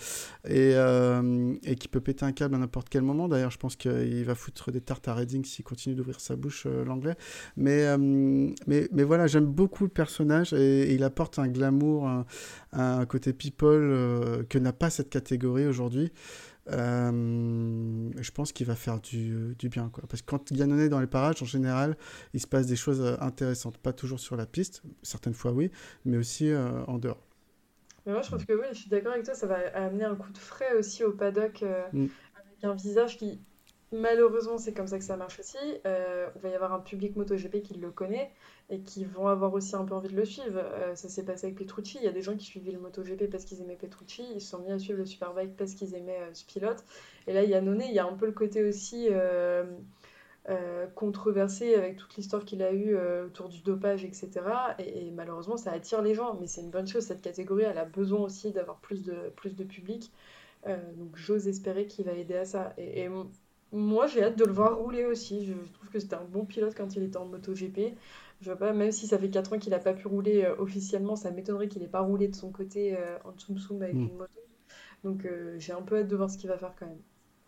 et, euh, et qui peut péter un câble à n'importe quel moment. D'ailleurs, je pense qu'il va foutre des tartes à Reading s'il continue d'ouvrir sa bouche, l'anglais. Mais, mais, mais voilà, j'aime beaucoup le personnage et, il apporte un glamour, un, côté people que n'a pas cette catégorie aujourd'hui. Euh, je pense qu'il va faire du, du bien. Quoi. Parce que quand Yannone est dans les parages, en général, il se passe des choses euh, intéressantes. Pas toujours sur la piste, certaines fois oui, mais aussi euh, en dehors. Mais moi, je trouve que oui, je suis d'accord avec toi, ça va amener un coup de frais aussi au paddock euh, Mm. avec un visage qui, malheureusement, c'est comme ça que ça marche aussi. Il va y avoir un public MotoGP qui le connaît et qui vont avoir aussi un peu envie de le suivre. Euh, ça s'est passé avec Petrucci. Il y a des gens qui suivaient le MotoGP parce qu'ils aimaient Petrucci. Ils se sont mis à suivre le Superbike parce qu'ils aimaient euh, ce pilote. Et là, il y a Noné, il y a un peu le côté aussi. euh, euh, controversé avec toute l'histoire qu'il a eue autour du dopage, etc. Et, malheureusement, ça attire les gens, mais c'est une bonne chose. Cette catégorie, elle a besoin aussi d'avoir plus de, plus de public. Donc j'ose espérer qu'il va aider à ça. Et, moi, j'ai hâte de le voir rouler aussi. Je trouve que c'était un bon pilote quand il était en MotoGP. Je vois pas, même si ça fait 4 ans qu'il n'a pas pu rouler euh, officiellement, ça m'étonnerait qu'il n'ait pas roulé de son côté euh, en Tsum Tsum avec Mm. une moto. Donc euh, j'ai un peu hâte de voir ce qu'il va faire quand même.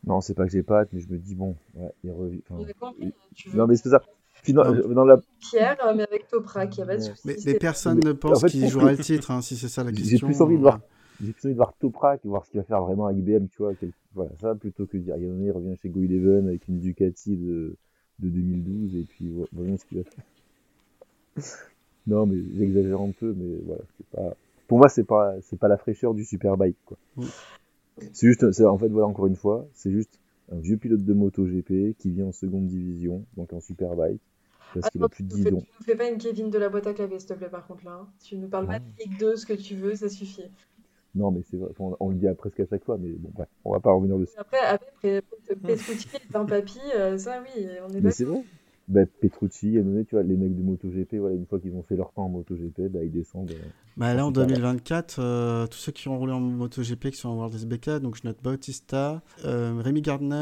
Non, c'est pas que j'ai pas hâte, mais je me dis, bon, ouais, il revient. Enfin, tu veux Non, mais c'est ça. Puis dans, Non. dans la... Pierre, mais avec Toprak, il n'y a pas de Ouais. souci. Mais, c'est- mais personne Mais- ne pense en fait, qu'il jouera le titre, hein, si c'est ça la J'ai question. plus envie de voir J'ai plus envie de voir Toprak et voir ce qu'il va faire vraiment avec BM, tu vois. quel- Voilà, ça, plutôt que de dire, Yannone revient chez Go Eleven avec une Ducati de, de 2012 et puis vo- voyons ce qu'il va faire. non, mais j'exagère un peu, mais voilà, c'est pas. Pour moi, c'est pas, c'est pas la fraîcheur du Superbike, quoi. Mm. C'est juste, c'est, en fait, voilà, encore une fois, c'est juste un vieux pilote de MotoGP qui vient en seconde division, donc en Superbike, parce qu'il a plus de tu nous 10 fais- ans. tu nous fais pas une Kevin de la boîte à clavier, s'il te plaît, par contre, là. hein. Tu nous parles pas de Ligue 2, ce que tu veux, ça suffit. Non, mais c'est vrai, on, on le dit à presque à chaque fois, mais bon, bref, on va pas revenir dessus. Après, après Petrucci est un papy, ça oui, on est Mais c'est d'accord. vrai. Bah, Petrucci, Yannone, tu vois, les mecs de MotoGP, voilà, une fois qu'ils ont fait leur temps en MotoGP, bah, ils descendent. euh, Bah là, en Super. 2024, euh, tous ceux qui ont roulé en MotoGP, qui sont en World SBK, donc je note Bautista, euh, Rémi Gardner,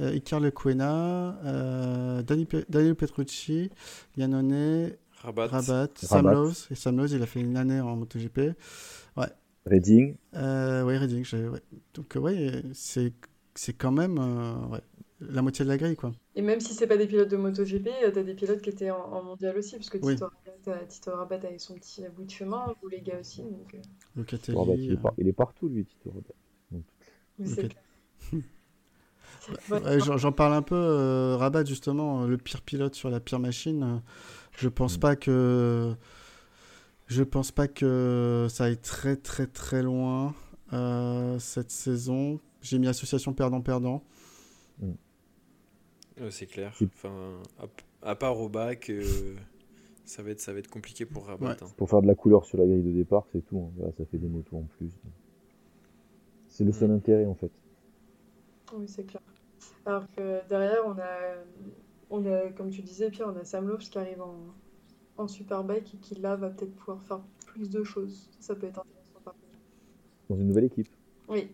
euh, Iker Lecuena, euh, Daniel Petrucci, Yannone, Rabat. Rabat, Sam Rabat. Lowe. Et Sam Lowe, il a fait une année en MotoGP. Redding, Euh, ouais, Redding. j'ai- ouais. Donc, ouais, c'est c'est quand même euh, ouais, la moitié de la grille, quoi. Et même si c'est pas des pilotes de MotoGP, euh, t'as des pilotes qui étaient en, en mondial aussi, parce que Oui. Tito, Rabat, euh, Tito Rabat avait son petit bout de chemin, vous les gars aussi, donc euh, Locatelli. Rabat, il, est par- il est partout, lui, Tito Rabat. Ouais, j'en parle un peu. euh, Rabat, justement, le pire pilote sur la pire machine. je pense Mm. pas que. Je pense pas que ça aille très très très loin euh, cette saison. J'ai mis association perdant-perdant. C'est clair. C'est- Enfin, à, à part au bac, euh, ça, va être, ça va être compliqué pour Rabat. Ouais. hein. Pour faire de la couleur sur la grille de départ, c'est tout. hein. Ça fait des motos en plus. C'est le seul Mm. intérêt, en fait. Oui, c'est clair. Alors que derrière, on a, on a, comme tu disais, Pierre, on a Sam qui arrive en, en Superbike et qui là va peut-être pouvoir faire plus de choses. Ça peut être intéressant par. Dans une nouvelle équipe. Oui,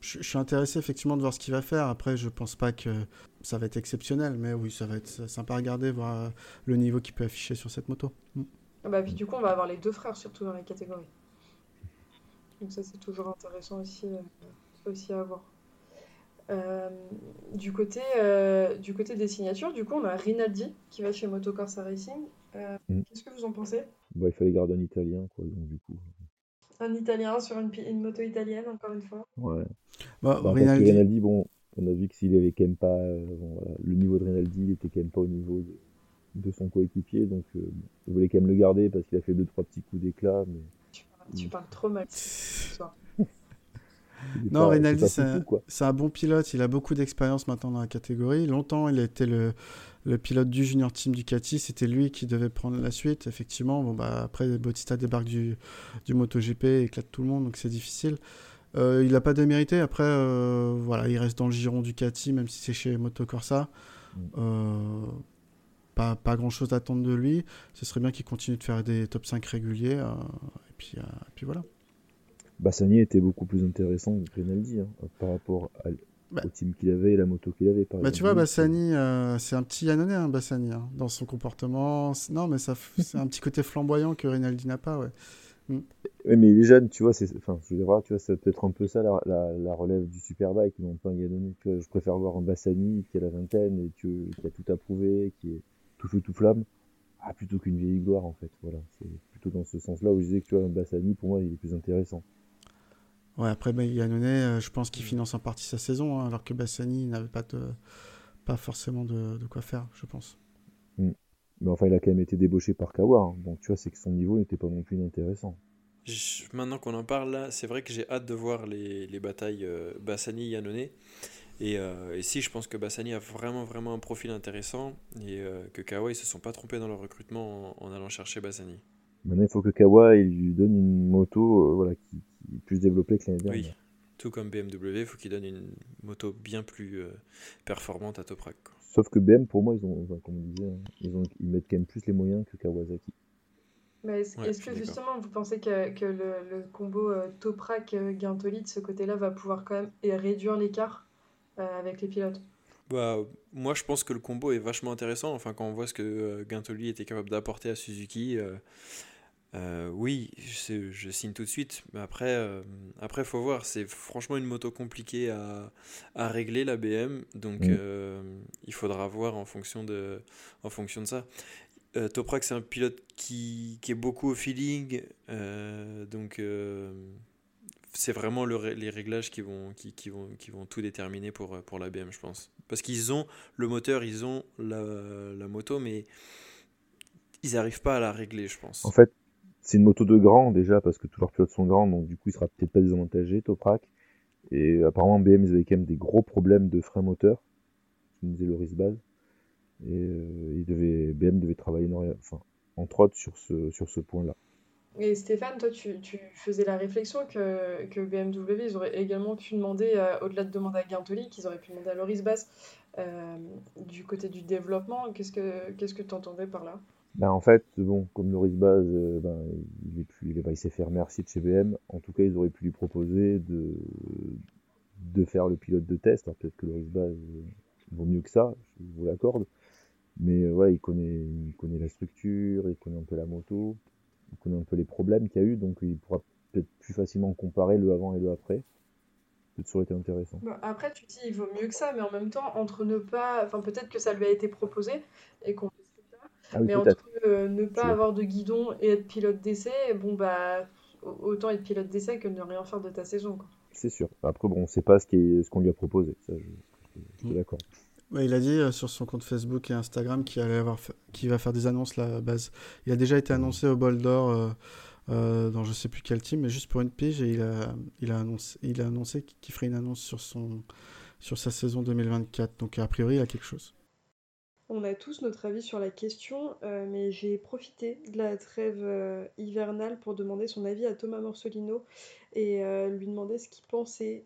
Je, je suis intéressé effectivement de voir ce qu'il va faire. Après, je pense pas que ça va être exceptionnel, mais oui, ça va être sympa à regarder, voir euh, le niveau qu'il peut afficher sur cette moto. Mm. Ah bah, puis du coup, on va avoir les deux frères surtout dans la catégorie. Donc ça, c'est toujours intéressant aussi, euh, aussi à voir. Euh, du côté, euh, du côté des signatures, du coup, on a Rinaldi qui va chez Motocorsa Racing. Euh, Mm. Qu'est-ce que vous en pensez? Bah, il fallait garder un Italien, quoi. Donc, du coup. Un Italien sur une, moto italienne, encore une fois. Ouais. Bah, Bah, Rinaldi, bon, on a vu que s'il avait quand même pas le niveau de Rinaldi, il était quand même pas au niveau de, son coéquipier, donc il voulait quand même le garder parce qu'il a fait deux trois petits coups d'éclat. Mais... Tu, parles, trop mal. non, Rinaldi, c'est un, bon pilote. Il a beaucoup d'expérience maintenant dans la catégorie. Longtemps, il a été le, le pilote du junior team Ducati. C'était lui qui devait prendre la suite. Effectivement, bon, bah, après, Bautista débarque du, du MotoGP, éclate tout le monde, donc c'est difficile. Euh, il n'a pas démérité. Après, euh, voilà, il reste dans le giron Ducati, même si c'est chez Moto Corsa. Mm. Euh, pas, pas grand chose à attendre de lui. Ce serait bien qu'il continue de faire des top 5 réguliers. et, puis, et puis voilà. Bassani était beaucoup plus intéressant que Rinaldi hein, par rapport bah. au team qu'il avait et la moto qu'il avait. Par bah, tu vois, Bassani, c'est un petit Yannonais, hein, Bassani, hein, dans son comportement. Non, mais ça, c'est un petit côté flamboyant que Rinaldi n'a pas, ouais. Mm. Oui, mais il est jeune, tu vois, c'est, enfin, je veux dire, tu vois, c'est peut-être un peu ça la, la, relève du Superbike, non pas un Yannonais. je préfère voir un Bassani qui a la vingtaine et qui, a tout approuvé, qui est tout feu tout flamme, ah, plutôt qu'une vieille gloire en fait. Voilà, c'est plutôt dans ce sens-là où je disais que tu vois, un Bassani, pour moi, il est plus intéressant. Ouais, après, bah, Yannone, euh, je pense qu'il finance en partie sa saison, hein, alors que Bassani n'avait pas, pas forcément de, quoi faire, je pense. Mm. Mais enfin, il a quand même été débauché par Kawa, hein. donc tu vois, c'est que son niveau n'était pas non plus intéressant. Maintenant qu'on en parle là, c'est vrai que j'ai hâte de voir les, les batailles euh, Bassani-Yannone. Et, euh, et, si je pense que Bassani a vraiment vraiment un profil intéressant et que Kawa ils se sont pas trompés dans leur recrutement en, allant chercher Bassani. Maintenant il faut que Kawa il lui donne une moto voilà, qui, plus développé que l'année dernière. Oui, tout comme BMW, il faut qu'ils donnent une moto bien plus euh, performante à Toprak. Sauf que BM, pour moi, ils ont, comme on disait, hein, ils, ont, ils mettent quand même plus les moyens que Kawasaki. Mais est-ce que justement vous pensez que, que le, combo euh, Toprak-Guintoli de ce côté-là va pouvoir quand même réduire l'écart euh, avec les pilotes? Bah, moi je pense que le combo est vachement intéressant. Enfin, quand on voit ce que euh, Guintoli était capable d'apporter à Suzuki, euh, oui, je, je, signe tout de suite. Mais après, euh, après faut voir. C'est franchement une moto compliquée à, à régler la BM, donc mm. euh, il faudra voir en fonction de, en fonction de ça. Toprak, c'est un pilote qui, qui, est beaucoup au feeling, donc c'est vraiment le, les réglages qui vont, qui, qui, vont, qui vont tout déterminer pour, pour la BM, je pense. Parce qu'ils ont le moteur, ils ont la, la moto, mais ils n'arrivent pas à la régler, je pense. En fait, c'est une moto de grand déjà parce que tous leurs pilotes sont grands, donc du coup il sera peut-être pas désavantagé, Toprak. Et apparemment BM ils avaient quand même des gros problèmes de frein moteur, nous disait Loris Baz. Et euh, BM devait travailler enfin, entre autres sur ce, point-là. Et Stéphane, toi, tu, faisais la réflexion que, BMW, ils auraient également pu demander, euh, au-delà de demander à Guintoli, qu'ils auraient pu demander à Loris Bass euh, du côté du développement. Qu'est-ce que tu entendais par là? Ben, en fait, bon, comme Loris Baz, ben, il, est plus, il, il s'est fait remercier de chez BM. En tout cas, ils auraient pu lui proposer de, de faire le pilote de test. Peut-être que Loris Baz euh, vaut mieux que ça, je vous l'accorde. Mais euh, ouais, il connaît, il connaît la structure, il connaît un peu la moto, il connaît un peu les problèmes qu'il y a eu, donc il pourra peut-être plus facilement comparer le avant et le après. Peut-être ça aurait été intéressant. après, tu dis il vaut mieux que ça, mais en même temps, entre ne pas, enfin peut-être que ça lui a été proposé et qu'on ah mais entre euh, ne pas avoir de guidon et être pilote d'essai, bon bah autant être pilote d'essai que ne rien faire de ta saison. C'est sûr. Après bon, on sait pas ce qu'on ce qu'on lui a proposé. Ça, je, suis mm. d'accord. il a dit euh, sur son compte Facebook et Instagram qu'il allait avoir, qu'il va faire des annonces là, à base. Il a déjà été mm. annoncé au bol d'or euh, dans je sais plus quel team, mais juste pour une pige et il a, il a annoncé, il a annoncé qu'il ferait une annonce sur son, sur sa saison 2024. Donc a priori il a quelque chose. On a tous notre avis sur la question, euh, mais j'ai profité de la trêve euh, hivernale pour demander son avis à Thomas Morsolino et euh, lui demander ce qu'il pensait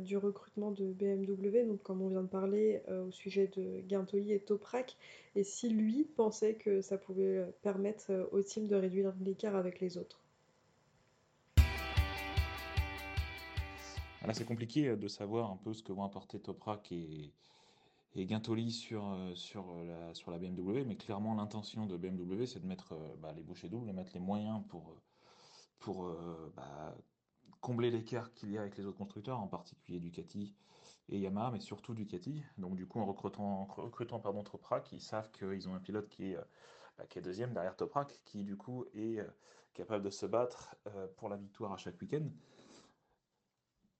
du recrutement de BMW, donc comme on vient de parler au sujet de Guintoli et Toprak, et si lui pensait que ça pouvait permettre au team de réduire l'écart avec les autres. Là, c'est compliqué de savoir un peu ce que vont apporter Toprak et, et Guintoli sur, euh, sur, euh, la, sur la BMW, mais clairement l'intention de BMW c'est de mettre euh, bah, les bouchées doubles, de mettre les moyens pour, bah, combler l'écart qu'il y a avec les autres constructeurs, en particulier Ducati et Yamaha, mais surtout Ducati. Donc du coup en recrutant, recrutant pardon, Toprak, ils savent qu'ils ont un pilote qui est, bah, deuxième derrière Toprak, qui du coup est capable de se battre pour la victoire à chaque week-end.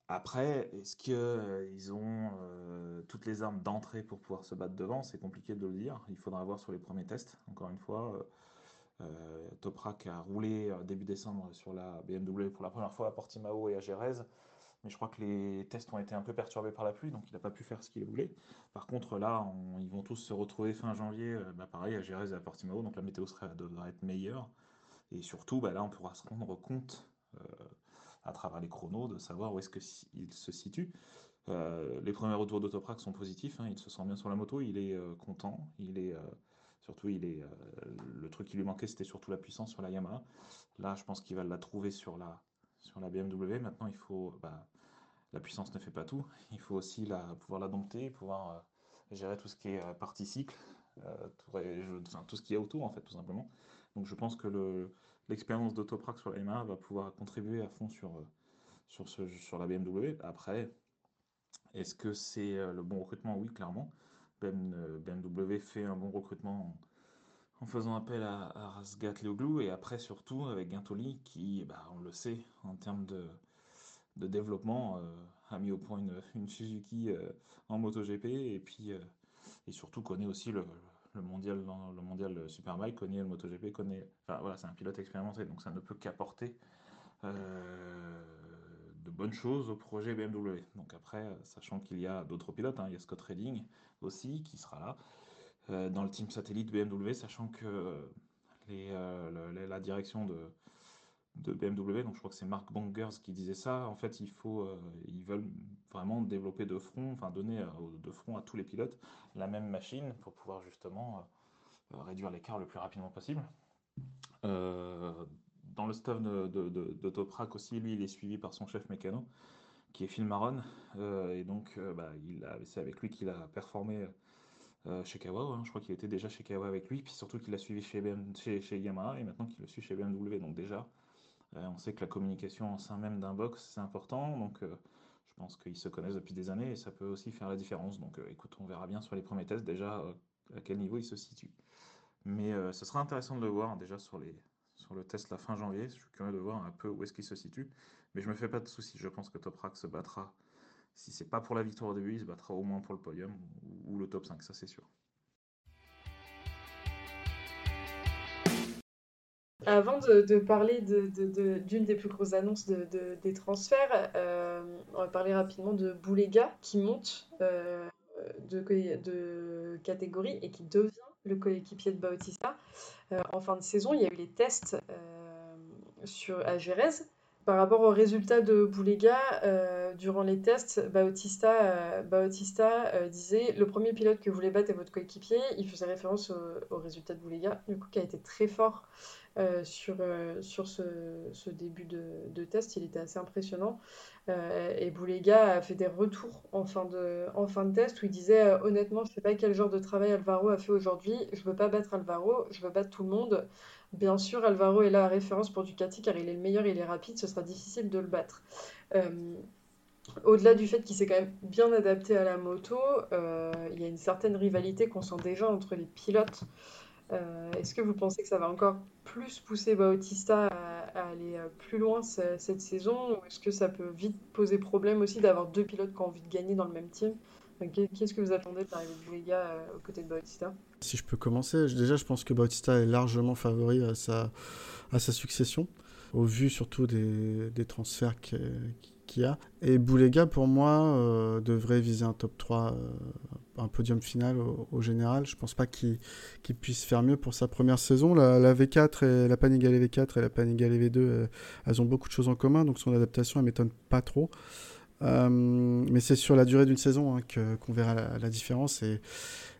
Après, est-ce qu'ils ont toutes les armes d'entrée pour pouvoir se battre devant? C'est compliqué de le dire. Il faudra voir sur les premiers tests. Encore une fois, Toprak a roulé début décembre sur la BMW pour la première fois à Portimao et à Jerez mais je crois que les tests ont été un peu perturbés par la pluie, donc il n'a pas pu faire ce qu'il voulait. Par contre, là, ils vont tous se retrouver fin janvier, euh, bah, pareil, à Jerez et à Portimao, donc la météo devrait être meilleure. Et surtout, bah, là, on pourra se rendre compte, euh, à travers les chronos, de savoir où est-ce qu'il se situe. Euh, les premiers retours d'Autoprac sont positifs, hein, il se sent bien sur la moto, il est content, il est... Surtout, il est, le truc qui lui manquait, c'était surtout la puissance sur la Yamaha. Là, je pense qu'il va la trouver sur la, sur la BMW. Maintenant, il faut, bah, la puissance ne fait pas tout. Il faut aussi la, pouvoir la dompter, pouvoir euh, gérer tout ce qui est euh, partie cycle, euh, tout, ce qui est autour, en fait, tout simplement. Donc, je pense que l'expérience d'Autoprac sur la MA va pouvoir contribuer à fond sur, sur, ce, sur la BMW. Après, est-ce que c'est le bon recrutement? Oui, clairement. BMW fait un bon recrutement en faisant appel à, à Rasgat Leoglou et après surtout avec Guintoli qui, bah, on le sait, en termes de, de développement, euh, a mis au point une, Suzuki euh, en MotoGP et puis euh, et surtout connaît aussi le, le mondial le mondial Superbike, connaît le MotoGP, connaît, enfin voilà, c'est un pilote expérimenté donc ça ne peut qu'apporter de bonnes choses au projet BMW. Donc après, sachant qu'il y a d'autres pilotes, hein, il y a Scott Redding aussi qui sera là. Euh, dans le team satellite BMW, sachant que les, euh, la direction de, de BMW, donc je crois que c'est Mark Bongers qui disait ça, en fait, il faut, euh, ils veulent vraiment développer de front, enfin donner de front à tous les pilotes la même machine pour pouvoir justement réduire l'écart le plus rapidement possible. dans le staff de, de, de, Toprak aussi, lui, il est suivi par son chef mécano, qui est Phil Maron, et donc bah, c'est avec lui qu'il a performé euh, chez Kawa. Hein. Je crois qu'il était déjà chez Kawa avec lui, puis surtout qu'il l'a suivi chez, chez, Yamaha et maintenant qu'il le suit chez BMW. Donc déjà, euh, on sait que la communication en sein même d'un box, c'est important. Donc euh, je pense qu'ils se connaissent depuis des années et ça peut aussi faire la différence. Donc écoute, on verra bien sur les premiers tests déjà à quel niveau il se situe. Mais ce sera intéressant de le voir déjà sur, le test la fin janvier. Je suis curieux de voir un peu où est-ce qu'il se situe. Mais je me fais pas de soucis. Je pense que Toprak se battra si c'est pas pour la victoire au début, il se battra au moins pour le podium ou, le top 5, ça c'est sûr. Avant de, parler d'une des plus grosses annonces des transferts, euh, on va parler rapidement de Boulega qui monte euh, de, catégorie et qui devient le coéquipier de Bautista. Euh, en fin de saison, il y a eu les tests sur, à Jerez par rapport aux résultats de Boulega, durant les tests, Bautista, Bautista disait le premier pilote que vous voulez battre est votre coéquipier. Il faisait référence aux résultats de Boulega, du coup, qui a été très fort sur, sur ce, ce début de, de, test. Il était assez impressionnant. et Boulega a fait des retours en fin de, en fin de test où il disait honnêtement, je sais pas quel genre de travail Alvaro a fait aujourd'hui. Je ne veux pas battre Alvaro, je veux battre tout le monde. Bien sûr, Alvaro est là à référence pour Ducati car il est le meilleur, il est rapide, ce sera difficile de le battre. Euh, au-delà du fait qu'il s'est quand même bien adapté à la moto, euh, il y a une certaine rivalité qu'on sent déjà entre les pilotes. Euh, est-ce que vous pensez que ça va encore plus pousser Bautista à, aller plus loin cette saison? Ou est-ce que ça peut vite poser problème aussi d'avoir deux pilotes qui ont envie de gagner dans le même team? Qu'est-ce que vous attendez de l'arrivée de Boulega aux côtés de Bautista? Si je peux commencer, déjà je pense que Bautista est largement favori à sa, succession, au vu surtout des, des transferts a. Et Boulega, pour moi, euh, devrait viser un top 3, euh, un podium final au, général. Je pense pas qu'il puisse faire mieux pour sa première saison. La, V4 et la Panigale V4 et la Panigale V2, euh, elles ont beaucoup de choses en commun, donc son adaptation, elle m'étonne pas trop. mais c'est sur la durée d'une saison hein, qu'on verra la, différence. Et,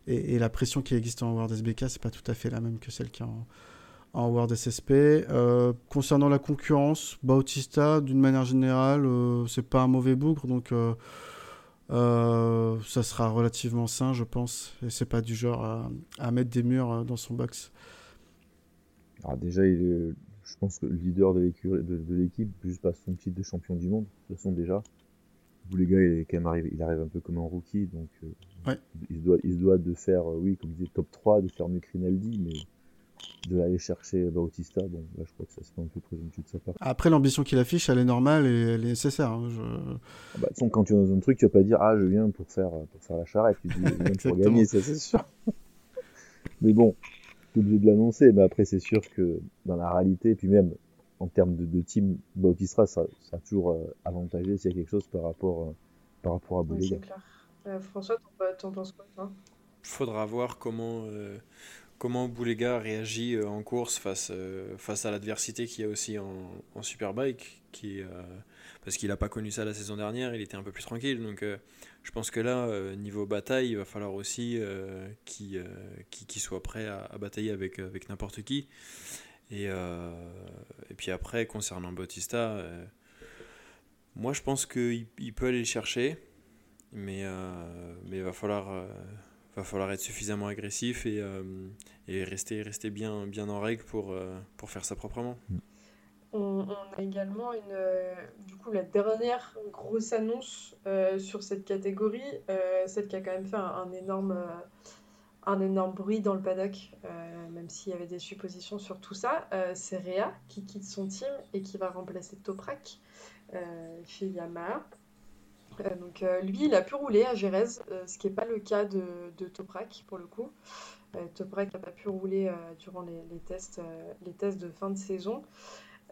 et, la pression qui existe en World SBK, c'est pas tout à fait la même que celle qui en, en World SSP. Euh, concernant la concurrence, Bautista, d'une manière générale, euh, c'est pas un mauvais bougre, donc euh, ça sera relativement sain, je pense. Et c'est pas du genre à, mettre des murs dans son box. Alors déjà, il je pense que le leader de l'équipe, juste pas son titre de champion du monde, de toute façon déjà. Vous les gars, il, est quand même arrivé, il arrive un peu comme un rookie, donc il, se doit, il se doit de faire, euh, oui, comme disait, top 3, de faire mieux Rinaldi, mais de aller chercher Bautista, bon, là, je crois que ça c'est un peu présomptueux de sa part. Après, l'ambition qu'il affiche, elle est normale et elle est nécessaire. Hein, je... Ah bah, de quand tu es dans un truc, tu vas pas dire Ah, je viens pour faire, pour faire la charrette. Tu dis Je viens pour gagner, ça c'est sûr. mais bon, tu es obligé de l'annoncer. Mais après, c'est sûr que dans la réalité, et puis même en termes de, de team, Bautista, ça, ça a toujours euh, avantagé s'il y a quelque chose par rapport, euh, par rapport à Boulega. Oui, c'est clair. Euh, François, t'en penses quoi, toi? Faudra voir comment comment Boulega réagit euh, en course face, euh, face à l'adversité qu'il y a aussi en, Superbike, euh, parce qu'il n'a pas connu ça la saison dernière, il était un peu plus tranquille. Donc je pense que là, niveau bataille, il va falloir aussi qu'il soit prêt à, batailler avec, avec n'importe qui. Et, puis après, concernant Bautista, moi je pense qu'il il peut aller le chercher, mais, mais il va falloir va falloir être suffisamment agressif et, euh, et rester, rester bien, bien en règle pour, euh, pour faire ça proprement. On, a également une, euh, du coup, la dernière grosse annonce sur cette catégorie, celle qui a quand même fait un, énorme, un énorme bruit dans le paddock, même s'il y avait des suppositions sur tout ça. c'est Réa qui quitte son team et qui va remplacer Toprak chez Yamaha. Euh, donc euh, lui, il a pu rouler à Gérèse, euh, ce qui n'est pas le cas de, de, Toprak pour le coup. Toprak n'a pas pu rouler durant les, tests, les tests de fin de saison.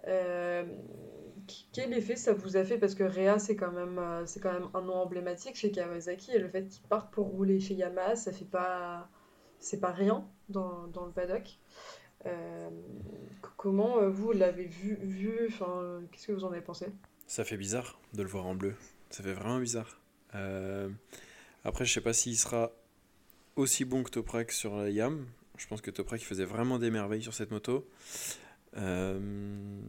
quel effet ça vous a fait? Parce que Réa, c'est quand, même, c'est quand même un nom emblématique chez Kawasaki et le fait qu'il parte pour rouler chez Yamaha, ça fait pas, c'est pas rien dans, dans le paddock. comment vous l'avez vu, vu Qu'est-ce que vous en avez pensé? Ça fait bizarre de le voir en bleu. Ça fait vraiment bizarre. Euh, après, je sais pas s'il sera aussi bon que Toprak sur la Yam. Je pense que Toprak faisait vraiment des merveilles sur cette moto. Euh,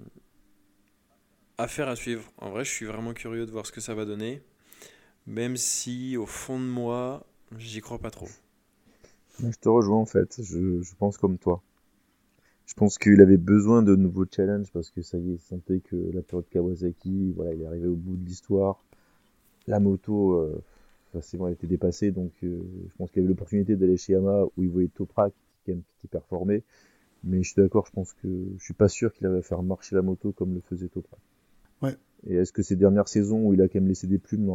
affaire à suivre. En vrai, je suis vraiment curieux de voir ce que ça va donner. Même si, au fond de moi, j'y crois pas trop. Je te rejoins en fait. Je, pense comme toi. Je pense qu'il avait besoin de nouveaux challenges parce que ça y est, il sentait que la période Kawasaki, voilà, il est arrivé au bout de l'histoire la moto, euh, forcément, elle était dépassée, donc euh, je pense qu'il y avait l'opportunité d'aller chez Yamaha où il voyait Toprak qui, qui performait. Mais je suis d'accord, je pense que je suis pas sûr qu'il avait faire marcher la moto comme le faisait Toprak. Ouais. Et est-ce que ces dernières saisons où il a quand même laissé des plumes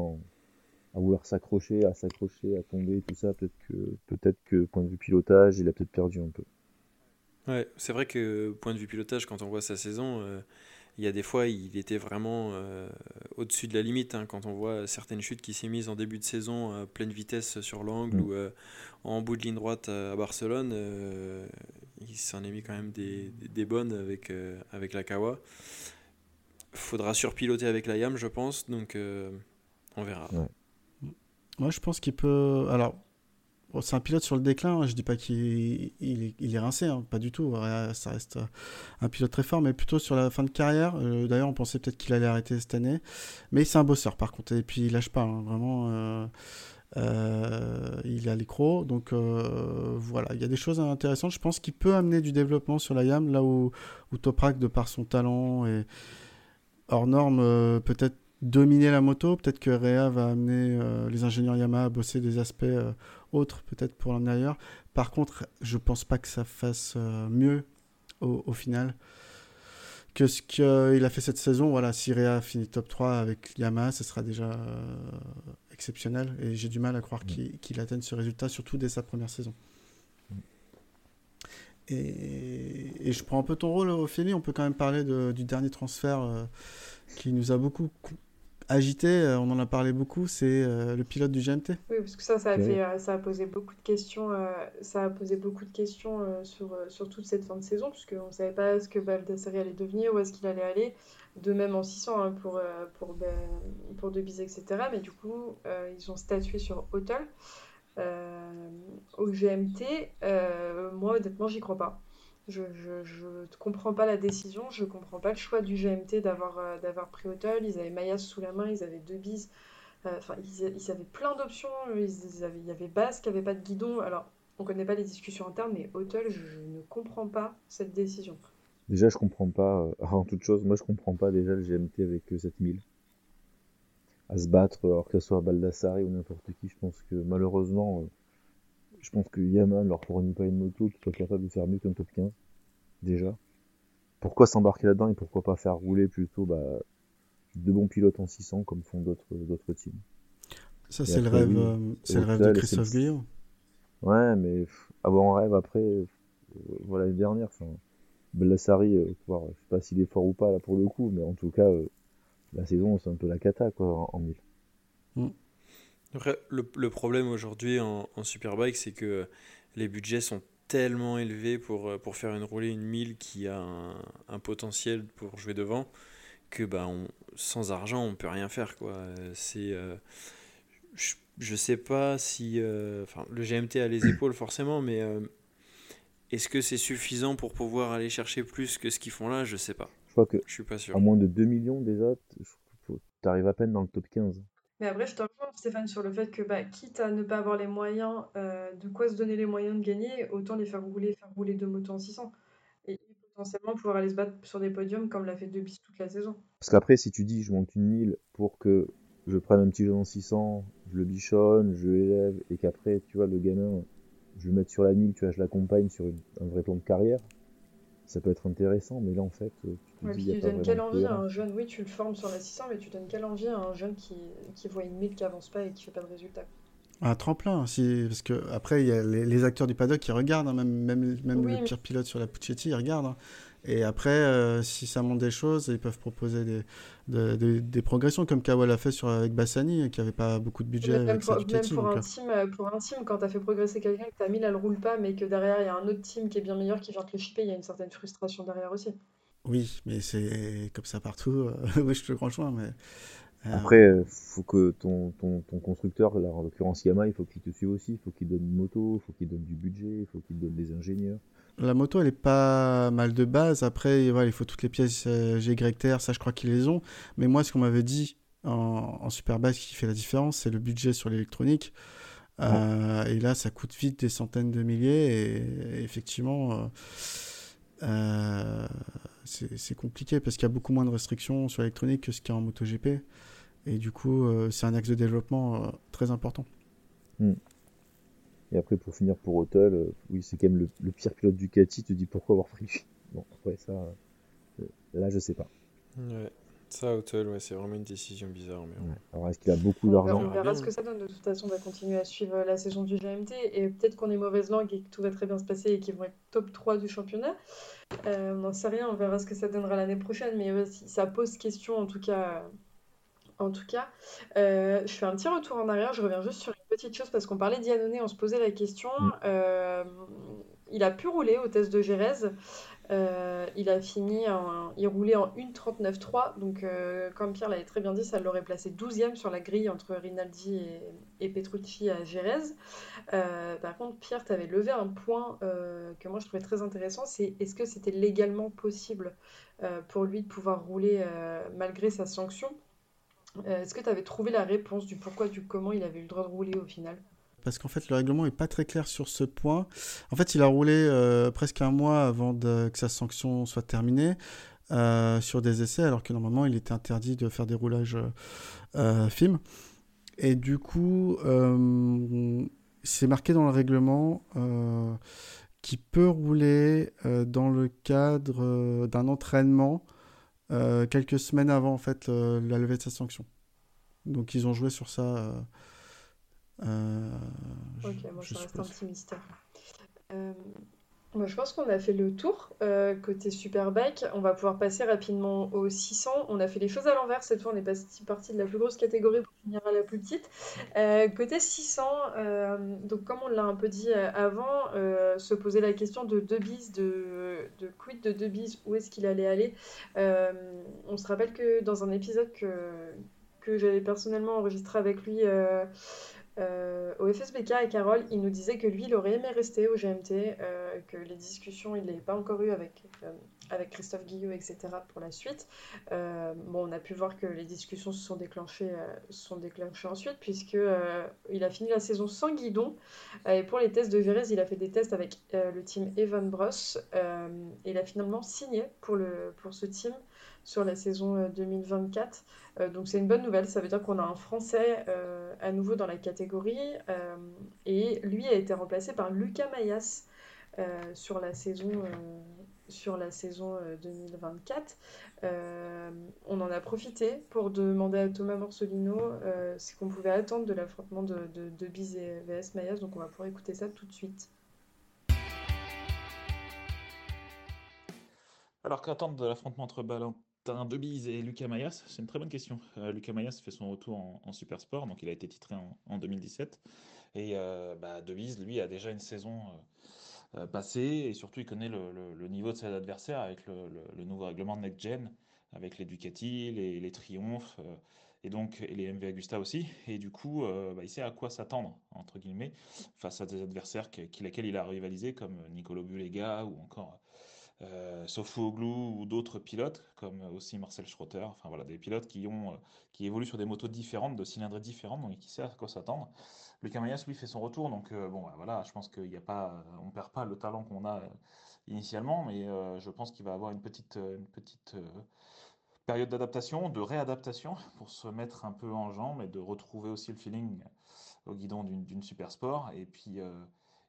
à vouloir s'accrocher, à s'accrocher, à tomber, tout ça, peut-être que, peut-être que point de vue pilotage, il a peut-être perdu un peu. Ouais, c'est vrai que point de vue pilotage, quand on voit sa saison, euh, il y a des fois, il était vraiment euh, au-dessus de la limite. Hein, quand on voit certaines chutes qui s'est mises en début de saison à pleine vitesse sur l'angle mm. ou euh, en bout de ligne droite à Barcelone, euh, il s'en est mis quand même des, des bonnes avec, avec la Kawa. Faudra surpiloter avec la YAM, je pense, donc on verra. Moi, je pense qu'il peut. Alors, c'est un pilote sur le déclin, hein. je dis pas qu'il il, est rincé, hein. pas du tout. Ça reste un pilote très fort, mais plutôt sur la fin de carrière. Euh, d'ailleurs, on pensait peut-être qu'il allait arrêter cette année. Mais c'est un bosseur par contre, et puis il lâche pas, hein. vraiment. Euh, euh, il est à l'écro, donc voilà, il y a des choses intéressantes. Je pense qu'il peut amener du développement sur la YAM, là où, où Toprak, de par son talent et hors norme, peut-être dominer la moto. Peut-être que Réa va amener les ingénieurs Yamaha à bosser des aspects autre peut-être pour l'emmener ailleurs. Par contre, je pense pas que ça fasse euh, mieux au, final que ce qu'il a fait cette saison. Voilà, si Réa finit top 3 avec Yamaha, ce sera déjà euh, exceptionnel. Et j'ai du mal à croire mm. qu'il atteigne ce résultat, surtout dès sa première saison. Mm. Et, je prends un peu ton rôle, Ophélie. On peut quand même parler du dernier transfert euh, qui nous a beaucoup agité, euh, on en a parlé beaucoup, c'est euh, le pilote du GMT. Oui, parce que ça, ça a, fait, euh, ça a posé beaucoup de questions, ça a posé beaucoup de questions sur, sur toute cette fin de saison, puisqu'on ne savait pas ce que Baldassari allait devenir, où est-ce qu'il allait aller, de même en 600 hein, pour, pour, ben, pour Debise, etc. Mais du coup, ils ont statué sur Hotel. au GMT, moi, honnêtement, j'y crois pas. Je ne comprends pas la décision, je ne comprends pas le choix du GMT d'avoir euh, d'avoir pris Hotel. Ils avaient Mayas sous la main, ils avaient deux bises. Euh, enfin, ils, avaient plein d'options. Ils, il y avait Basse qui n'avait pas de guidon. Alors, on ne connaît pas les discussions internes, mais Hotel, je, ne comprends pas cette décision. Déjà, je comprends pas, euh, avant toute chose, moi je comprends pas déjà le GMT avec 7000 à se battre, alors que ce soit Baldassari ou n'importe qui. Je pense que malheureusement, je pense que Yamaha ne leur fournit pas une moto qui soit capable de faire mieux qu'un top 15. déjà. Pourquoi s'embarquer là-dedans et pourquoi pas faire rouler plutôt bah, de bons pilotes en 600 comme font d'autres d'autres teams? Ça, c'est le rêve, euh, c'est le rêve de Christophe Guillaume. Ouais, mais avoir un rêve après, euh, voilà, l'année dernière, enfin, Bellassari, euh, je sais pas s'il est fort ou pas là pour le coup, mais en tout cas, la saison, c'est un peu la cata quoi, en, 1000. Mm. Après, le, problème aujourd'hui en, Superbike, c'est que les budgets sont tellement élevés pour, pour faire une roulée, une 1000 qui a un, potentiel pour jouer devant, que bah, on, sans argent, on peut rien faire. quoi. C'est je, sais pas si. Euh, le GMT a les épaules forcément, mais euh, est-ce que c'est suffisant pour pouvoir aller chercher plus que ce qu'ils font là? Je sais pas. Je crois que. Je suis pas sûr. À moins de 2 millions déjà, tu arrives à peine dans le top 15. Mais après, je te rejoins, Stéphane, sur le fait que, bah, quitte à ne pas avoir les moyens, euh, de quoi se donner les moyens de gagner, autant les faire rouler, faire rouler deux motos en 600. Et potentiellement pouvoir aller se battre sur des podiums comme l'a fait Debis toute la saison. Parce qu'après, si tu dis je monte une 1000 pour que je prenne un petit jeu en 600, je le bichonne, je l'élève, et qu'après, tu vois, le gamin, je le mette sur la 1000, tu vois, je l'accompagne sur un vrai plan de carrière, ça peut être intéressant, mais là, en fait, tu te dis, tu donnes quelle envie à un jeune, oui, tu le formes sur la 600, mais tu donnes quelle envie à un jeune qui, qui voit une 1000 qui avance pas et qui fait pas de résultat un tremplin, si, parce que après il y a les, acteurs du paddock qui regardent, hein, même, même, même le pire pilote sur la Puccetti, ils regardent. Hein. Et après, euh, si ça monte des choses, ils peuvent proposer des, des, progressions, comme Kawal a fait sur, avec Bassani, qui n'avait pas beaucoup de budget. Même, pour, pour, un euh. team, euh, pour un team, quand tu as fait progresser quelqu'un, que tu as mis, là, le roule pas, mais que derrière, il y a un autre team qui est bien meilleur, qui vient te le chipper, il y a une certaine frustration derrière aussi. Oui, mais c'est comme ça partout. oui, je te rejoins, mais. Après, il faut que ton, ton, ton constructeur, là, en l'occurrence Yamaha, il faut qu'il te suive aussi, il faut qu'il donne une moto, il faut qu'il donne du budget, il faut qu'il donne des ingénieurs. La moto, elle est pas mal de base. Après, voilà, il faut toutes les pièces euh, GYTR, ça je crois qu'ils les ont. Mais moi, ce qu'on m'avait dit en, en Superbike qui fait la différence, c'est le budget sur l'électronique. Euh, et là, ça coûte vite des centaines de milliers. Et, effectivement, euh, c'est compliqué parce qu'il y a beaucoup moins de restrictions sur l'électronique que ce qu'il y a en MotoGP. Et du coup, c'est un axe de développement très important. Hmm. Et après, pour finir pour Hotel, euh, oui, c'est quand même le, pire pilote Ducati. Tu te dis pourquoi avoir pris Bon, après, ça, euh, là, je sais pas. Ouais. Ça, Hotel, ouais, c'est vraiment une décision bizarre. Mais Alors, est-ce qu'il a beaucoup d'argent? On verra ce que ça donne. De toute façon, on va continuer à suivre euh, la saison du GMT. Et peut-être qu'on est mauvaise langue et que tout va très bien se passer et qu'ils vont être top 3 du championnat. On n'en sait rien. On verra ce que ça donnera l'année prochaine. Mais si ça pose question, en tout cas, en tout cas, euh, je fais un petit retour en arrière. Je reviens juste sur une petite chose parce qu'on parlait d'Iannone, on se posait la question. Mm. Euh, il a pu rouler au test de Gérèse. Euh, il a fini, en, il roulait en 1.39.3. Donc, comme Pierre l'avait très bien dit, ça l'aurait placé 12e sur la grille entre Rinaldi et, Petrucci à Gérèse. par contre, Pierre, tu avais levé un point que moi je trouvais très intéressant c'est est-ce que c'était légalement possible pour lui de pouvoir rouler malgré sa sanction? Euh, est-ce que tu avais trouvé la réponse du pourquoi, du comment il avait eu le droit de rouler au final? Parce qu'en fait le règlement n'est pas très clair sur ce point. En fait, il a roulé euh, presque un mois avant que sa sanction soit terminée euh, sur des essais, alors que normalement il était interdit de faire des roulages euh, film. Et du coup, c'est marqué dans le règlement qu'il peut rouler dans le cadre d'un entraînement euh, quelques semaines avant en fait la levée de sa sanction. Donc ils ont joué sur ça. Euh, euh, ok, moi ça reste un petit mystère. Moi, je pense qu'on a fait le tour côté Superbike. On va pouvoir passer rapidement au 600. On a fait les choses à l'envers cette fois. On est parti de la plus grosse catégorie pour finir à la plus petite. côté 600, donc comme on l'a un peu dit avant, se poser la question de Debise, de, de quid de Debise, où est-ce qu'il allait aller? on se rappelle que dans un épisode que, que j'avais personnellement enregistré avec lui euh, au FSBK et Carole, il nous disait que lui, il aurait aimé rester au GMT, euh, que les discussions, il n'avait pas encore eu avec, euh, avec Christophe Guillot, etc. pour la suite. bon, on a pu voir que les discussions se sont déclenchées, sont déclenchées ensuite, puisque il a fini la saison sans guidon. et pour les tests de Vérez, il a fait des tests avec le team Evan Bros. et il a finalement signé pour, le, pour ce team sur la saison 2024. Euh, euh, donc c'est une bonne nouvelle, ça veut dire qu'on a un Français euh, à nouveau dans la catégorie et lui a été remplacé par Lucas Mayas. sur la saison sur la saison 2024. on en a profité pour demander à Thomas Morsolino ce qu'on pouvait attendre de l'affrontement de, de, Biz et VS Mayas. Donc on va pouvoir écouter ça tout de suite. Alors qu'attendre de l'affrontement entre Valentin Debise et Lucas Mayas C'est une très bonne question. Euh, Lucas Mayas fait son retour en, Super Sport, donc il a été titré en, 2017. Et euh, bah, Debise, lui, a déjà une saison euh, euh, passée et surtout il connaît le, niveau de ses adversaires avec le, nouveau règlement de Next Gen, avec les Ducati, les, les Triomphes et donc les MV Agusta aussi. Et du coup, bah, il sait à quoi s'attendre, entre guillemets, face à des adversaires qui, lesquels il a rivalisé, comme Nicolo Bulega ou encore euh, Oglou ou d'autres pilotes, comme aussi Marcel Schroeter, enfin voilà, des pilotes qui, ont, euh, qui évoluent sur des motos différentes, de cylindres différents, donc qui savent à quoi s'attendre. Lucas Mayas, lui, fait son retour, donc euh, bon, voilà, je pense qu'il n'y a pas, on perd pas le talent qu'on a euh, initialement, mais je pense qu'il va avoir une petite, une petite période d'adaptation, de réadaptation, pour se mettre un peu en jambes et de retrouver aussi le feeling au guidon d'une super sport, et puis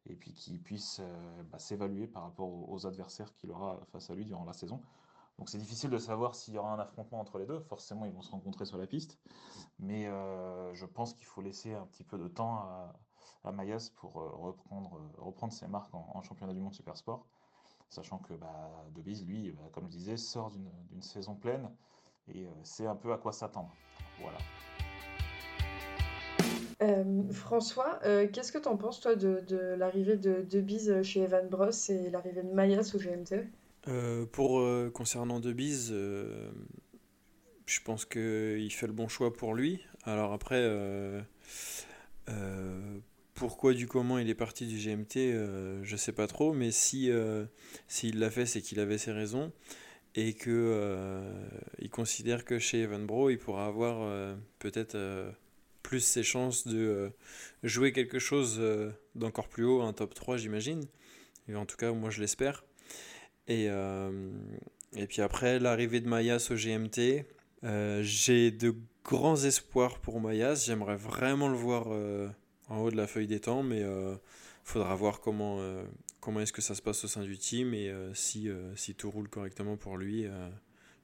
et puis qu'il puisse euh, bah, s'évaluer par rapport aux, adversaires qu'il aura face à lui durant la saison. Donc c'est difficile de savoir s'il y aura un affrontement entre les deux. Forcément, ils vont se rencontrer sur la piste. Mais euh, je pense qu'il faut laisser un petit peu de temps à, Mayas pour euh, reprendre, ses marques en, championnat du monde super sport. Sachant que bah, lui, bah, comme je disais, sort d'une saison pleine et c'est un peu à quoi s'attendre. Voilà. Euh, François, euh, qu'est-ce que tu en penses, toi, de, l'arrivée de, de chez Evan Bros et l'arrivée de Mayas au GMT euh, Pour concernant De je pense qu'il fait le bon choix pour lui. Alors après, pourquoi du comment il est parti du GMT, je sais pas trop, mais si s'il l'a fait, c'est qu'il avait ses raisons et que il considère que chez Evan Bro, il pourra avoir peut-être plus ses chances de euh, jouer quelque chose euh, d'encore plus haut, un top 3 j'imagine. En tout cas, moi je l'espère. Et, euh, et puis après, l'arrivée de Mayas au GMT, j'ai de grands espoirs pour Mayas. J'aimerais vraiment le voir en haut de la feuille des temps, mais faudra voir comment, comment est-ce que ça se passe au sein du team et si, si tout roule correctement pour lui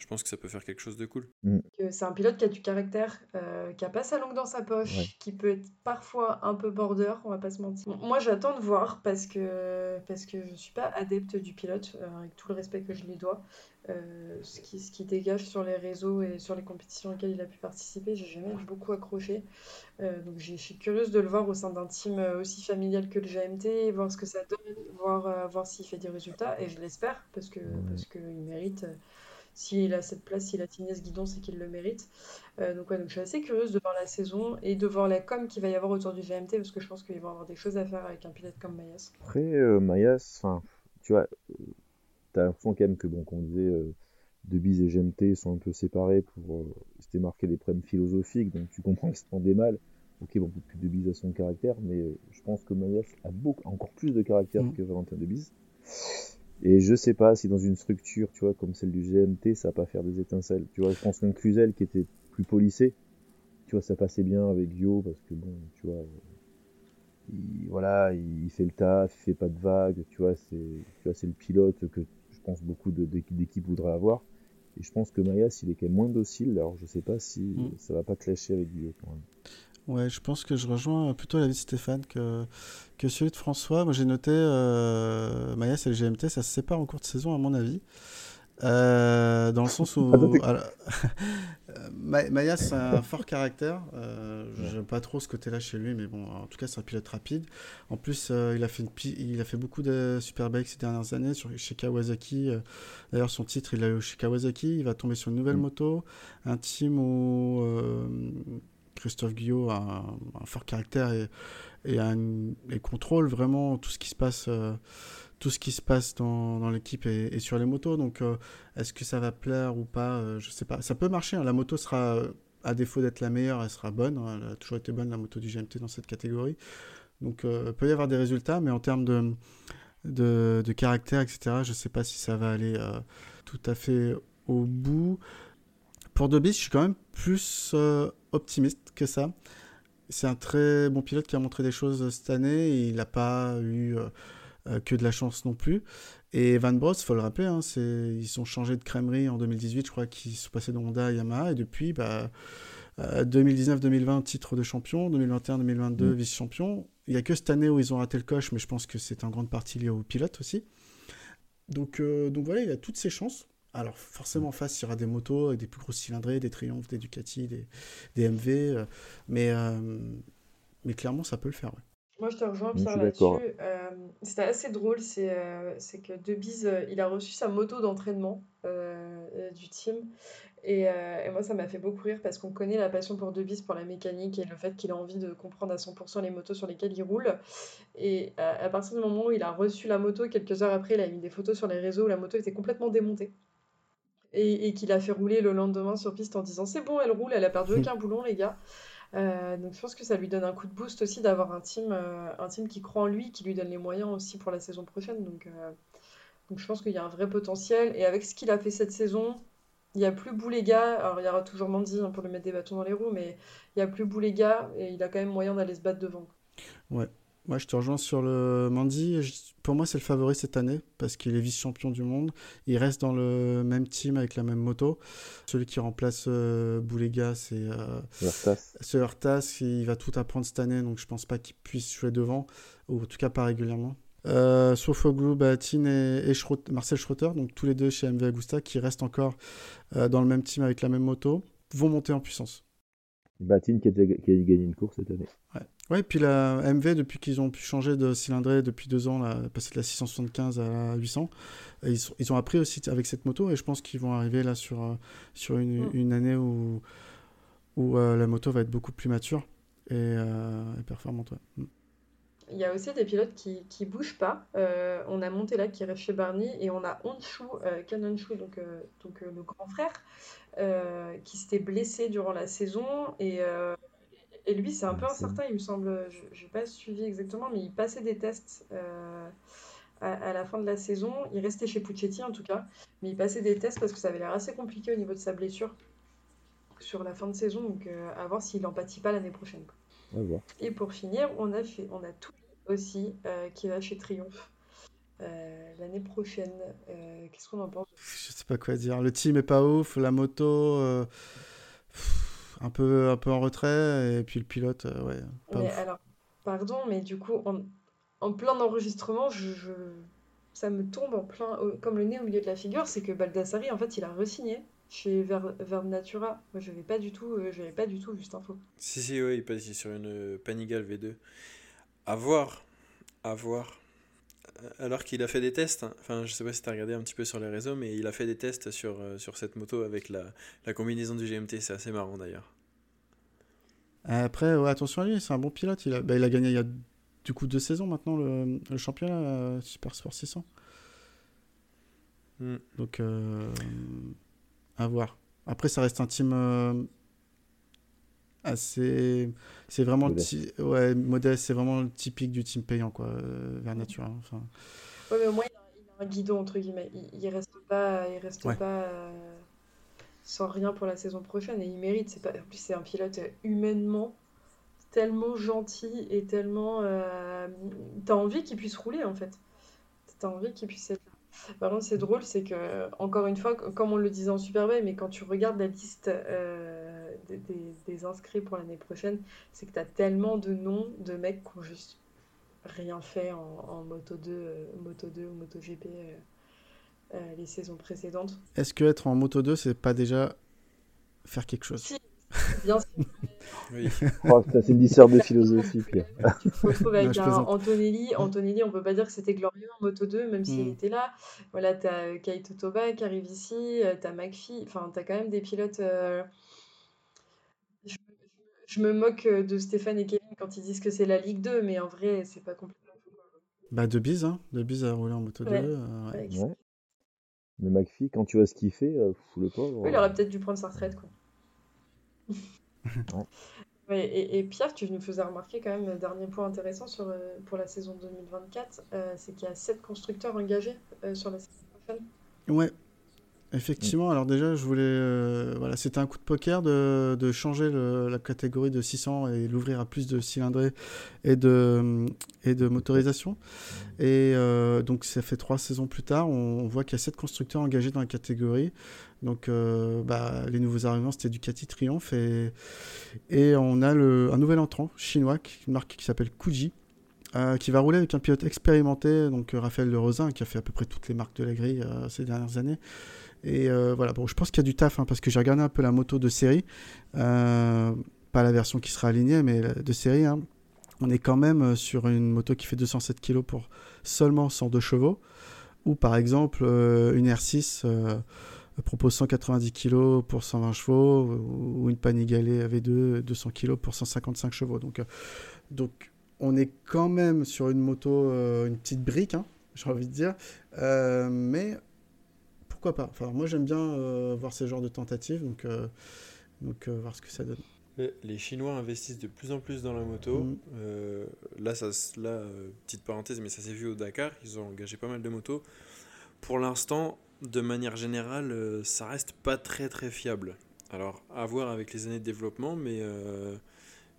je pense que ça peut faire quelque chose de cool. Mm. C'est un pilote qui a du caractère, euh, qui a pas sa langue dans sa poche, qui peut être parfois un peu border, on va pas se mentir. Moi, j'attends de voir parce que parce que je suis pas adepte du pilote, euh, avec tout le respect que je lui dois. Euh, ce, qui, ce qui dégage sur les réseaux et sur les compétitions auxquelles il a pu participer, j'ai jamais beaucoup accroché. donc, je suis curieuse de le voir au sein d'un team aussi familial que le GMT, voir ce que ça donne, voir voir s'il fait des résultats, et je l'espère parce que parce qu'il mérite s'il a cette place, s'il a ce guidon, c'est qu'il le mérite. Euh, donc, ouais, donc je suis assez curieuse de voir la saison et de voir la com qu'il va y avoir autour du GMT parce que je pense qu'ils vont avoir des choses à faire avec un pilote comme Mayas. Après, euh, Mayas, tu vois, t'as l'impression quand même que, bon, qu'on disait, euh, Debise et GMT sont un peu séparés pour euh, se démarquer des problèmes philosophiques, donc tu comprends qu'ils se prend des mal. Ok, bon, que Debise a son caractère, mais je pense que Mayas a beaucoup, encore plus de caractère mm. que Valentin Debise. Et je sais pas si dans une structure, tu vois, comme celle du GMT, ça va pas faire des étincelles. Tu vois, je pense qu'un Cluzel qui était plus polissé, tu vois, ça passait bien avec Yo parce que bon, tu vois, il, voilà, il fait le taf, il fait pas de vagues, tu vois, c'est, tu vois, c'est le pilote que je pense beaucoup d'équipes voudraient avoir. Et je pense que Mayas, il est quand même moins docile, alors je sais pas si mm. ça va pas clasher avec Yo quand même. Ouais, je pense que je rejoins plutôt l'avis de Stéphane que, que celui de François. Moi, j'ai noté euh, Mayas et le GMT, ça se sépare en cours de saison, à mon avis. Euh, dans le sens où Mayas a un fort caractère. Euh, J'aime pas trop ce côté-là chez lui, mais bon, en tout cas, c'est un pilote rapide. En plus, euh, il, a fait il a fait beaucoup de Superbikes ces dernières années sur, chez Kawasaki. D'ailleurs, son titre, il l'a eu chez Kawasaki. Il va tomber sur une nouvelle mm. moto, un team où Christophe Guillot a un, fort caractère et, contrôle vraiment tout ce qui se passe, euh, tout ce qui se passe dans, l'équipe et, sur les motos. Donc, euh, est-ce que ça va plaire ou pas euh, Je sais pas. Ça peut marcher. Hein. La moto sera, à défaut d'être la meilleure, elle sera bonne. Hein. Elle a toujours été bonne la moto du GMT dans cette catégorie. Donc, il peut y avoir des résultats, mais en termes de, caractère, etc., je sais pas si ça va aller tout à fait au bout. Pour Dobis, je suis quand même plus optimiste que ça. C'est un très bon pilote qui a montré des choses cette année. il n'a pas eu euh, que de la chance non plus. Et Van Bros, faut le rappeler, hein, ils ont changé de crèmerie en 2018, je crois qu'ils sont passés de Honda à Yamaha, et depuis, bah, 2019-2020, titre de champion, 2021-2022, mm. vice-champion. Il n'y a que cette année où ils ont raté le coche, mais je pense que c'est en grande partie lié au pilote aussi. Donc, donc voilà, il a toutes ses chances. Alors forcément en face, il y aura des motos avec des plus grosses cylindrées, des triomphes, des Ducati, des, des MV, euh, mais, euh, mais clairement ça peut le faire. Moi je te rejoins Pierre là-dessus. Euh, c'était assez drôle, c'est que Debise, il a reçu sa moto d'entraînement du team. Et, moi ça m'a fait beaucoup rire parce qu'on connaît la passion pour Debise pour la mécanique et le fait qu'il a envie de comprendre à 100% les motos sur lesquelles il roule. Et à, à partir du moment où il a reçu la moto, quelques heures après, il a mis des photos sur les réseaux où la moto était complètement démontée et, qu'il a fait rouler le lendemain sur piste en disant c'est bon, elle roule, elle a perdu aucun boulon, les gars. Euh, donc je pense que ça lui donne un coup de boost aussi d'avoir un team, euh, un team qui croit en lui, qui lui donne les moyens aussi pour la saison prochaine. Donc, euh, donc je pense qu'il y a un vrai potentiel. Et avec ce qu'il a fait cette saison, il n'y a plus Boulega. Alors il y aura toujours Mandy hein, pour lui mettre des bâtons dans les roues, mais il n'y a plus Boulega et il a quand même moyen d'aller se battre devant. Ouais, moi, je te rejoins sur le Mandy. Pour moi, c'est le favori cette année parce qu'il est vice-champion du monde. Il reste dans le même team avec la même moto. Celui qui remplace euh, Boulega, c'est euh, ce Hurtas. Il va tout apprendre cette année, donc je pense pas qu'il puisse jouer devant, ou en tout cas pas régulièrement. Euh, Sofoglu, Batin et, et Marcel Schroeter, donc tous les deux chez MV Agusta, qui restent encore euh, dans le même team avec la même moto, vont monter en puissance. Batin qui a, déjà, gagné une course cette année. Ouais. Ouais, puis la MV, depuis qu'ils ont pu changer de cylindrée depuis deux ans, là, passer de la 675 à la 800, ils, ils, ont appris aussi avec cette moto et je pense qu'ils vont arriver là sur, euh, sur une, mm. une année où, où euh, la moto va être beaucoup plus mature et, euh, performante. Mm. Il y a aussi des pilotes qui ne bougent pas. on a Montella qui reste chez Barney et on a Honshu, Canon Shu, donc, donc le grand frère, qui s'était blessé durant la saison et et lui, c'est un peu incertain, il me semble. Je n'ai pas suivi exactement, mais il passait des tests euh, à, la fin de la saison. Il restait chez Puccetti en tout cas, mais il passait des tests parce que ça avait l'air assez compliqué au niveau de sa blessure sur la fin de saison. Donc euh, à voir s'il n'en pâtit pas l'année prochaine. Et pour finir, on a, fait, on a tout aussi euh, qui va chez Triomphe. l'année prochaine. Qu'est-ce qu'on en pense? Je sais pas quoi dire. Le team est pas ouf, la moto un peu, un peu en retrait, et puis le pilote, euh, ouais. mais alors, pardon, mais du coup, en, en plein enregistrement, je, ça me tombe en plein, comme le nez au milieu de la figure, c'est que Baldassari, en fait, il a re-signé chez Ver, Natura. Moi, je n'avais pas du tout, euh, je pas du tout vu cette info. Si, si, oui, il passe sur une euh, Panigale V2. À voir, à voir. Alors qu'il a fait des tests, hein. enfin, je sais pas si tu as regardé un petit peu sur les réseaux, mais il a fait des tests sur, sur cette moto avec la, la combinaison du GMT. C'est assez marrant d'ailleurs. Après, ouais, attention à lui, c'est un bon pilote. Il a, bah, il a gagné il y a du coup deux saisons maintenant le, le championnat euh, Super Sport 600. Hmm. Donc, euh, à voir. Après, ça reste un team euh, assez. C'est vraiment modeste. ouais, modeste, c'est vraiment typique du team payant, quoi, vers nature. Hein, enfin... Ouais, mais au moins, il a, un guidon, entre guillemets. Il, il reste pas. Il reste pas sans rien pour la saison prochaine et il mérite. C'est pas, en plus, c'est un pilote humainement tellement gentil et tellement. Euh, t'as envie qu'il puisse rouler en fait. T'as envie qu'il puisse être là. Par contre, c'est drôle, c'est que, encore une fois, comme on le disait en Superbike, mais quand tu regardes la liste euh, des, inscrits pour l'année prochaine, c'est que t'as tellement de noms de mecs qui ont juste rien fait en, en Moto 2, euh, Moto 2 ou Moto GP. Euh, les saisons précédentes. Est-ce que être en moto 2, c'est pas déjà faire quelque chose? Si, bien sûr. oui. oh, c'est une histoire de philosophie, Pierre. Tu te retrouves avec un Antonelli. Antonelli, on peut pas dire que c'était glorieux en moto 2, même s'il mm. était là. Voilà, tu as Kaito Toba qui arrive ici, euh, tu as McPhee, enfin, tu as quand même des pilotes. Euh, je, me moque de Stéphane et Kevin quand ils disent que c'est la Ligue 2, mais en vrai, c'est pas complètement. Bah, de bise, hein. De bise à rouler en moto 2. Ouais. Mais McPhee, quand tu vois ce qu'il fait, euh, fou le pauvre. Oui, il aurait peut-être dû prendre sa retraite, quoi. et, Pierre, tu nous faisais remarquer quand même, le dernier point intéressant sur, euh, pour la saison 2024, euh, c'est qu'il y a sept constructeurs engagés sur la saison prochaine. Ouais. Effectivement, alors déjà, je voulais. euh, c'était un coup de poker de, changer la catégorie de 600 et l'ouvrir à plus de cylindrées et de, motorisation. Et euh, donc, ça fait trois saisons plus tard, on, voit qu'il y a sept constructeurs engagés dans la catégorie. Donc, euh, bah, les nouveaux arrivants, c'était Ducati Triumph. Et, et on a un nouvel entrant chinois, une marque qui s'appelle Kuji. Euh, qui va rouler avec un pilote expérimenté, donc euh, Raphaël Le Rosin, qui a fait à peu près toutes les marques de la grille euh, ces dernières années. Et voilà, bon, je pense qu'il y a du taf, hein, parce que j'ai regardé un peu la moto de série, pas la version qui sera alignée, mais de série. hein. On est quand même sur une moto qui fait 207 kg pour seulement 102 chevaux, ou par exemple une R6 euh, propose 190 kg pour 120 chevaux, ou une Panigale V2 200 kg pour 155 chevaux. Donc, donc on est quand même sur une moto, euh, une petite brique, hein, j'ai envie de dire, Euh, mais pourquoi pas? Enfin, moi j'aime bien euh, voir ce genre de tentatives, donc, donc voir ce que ça donne. Les Chinois investissent de plus en plus dans la moto. Mm. Là, ça, là petite parenthèse, mais ça s'est vu au Dakar. Ils ont engagé pas mal de motos. Pour l'instant, de manière générale, ça reste pas très très fiable. Alors, à voir avec les années de développement, mais,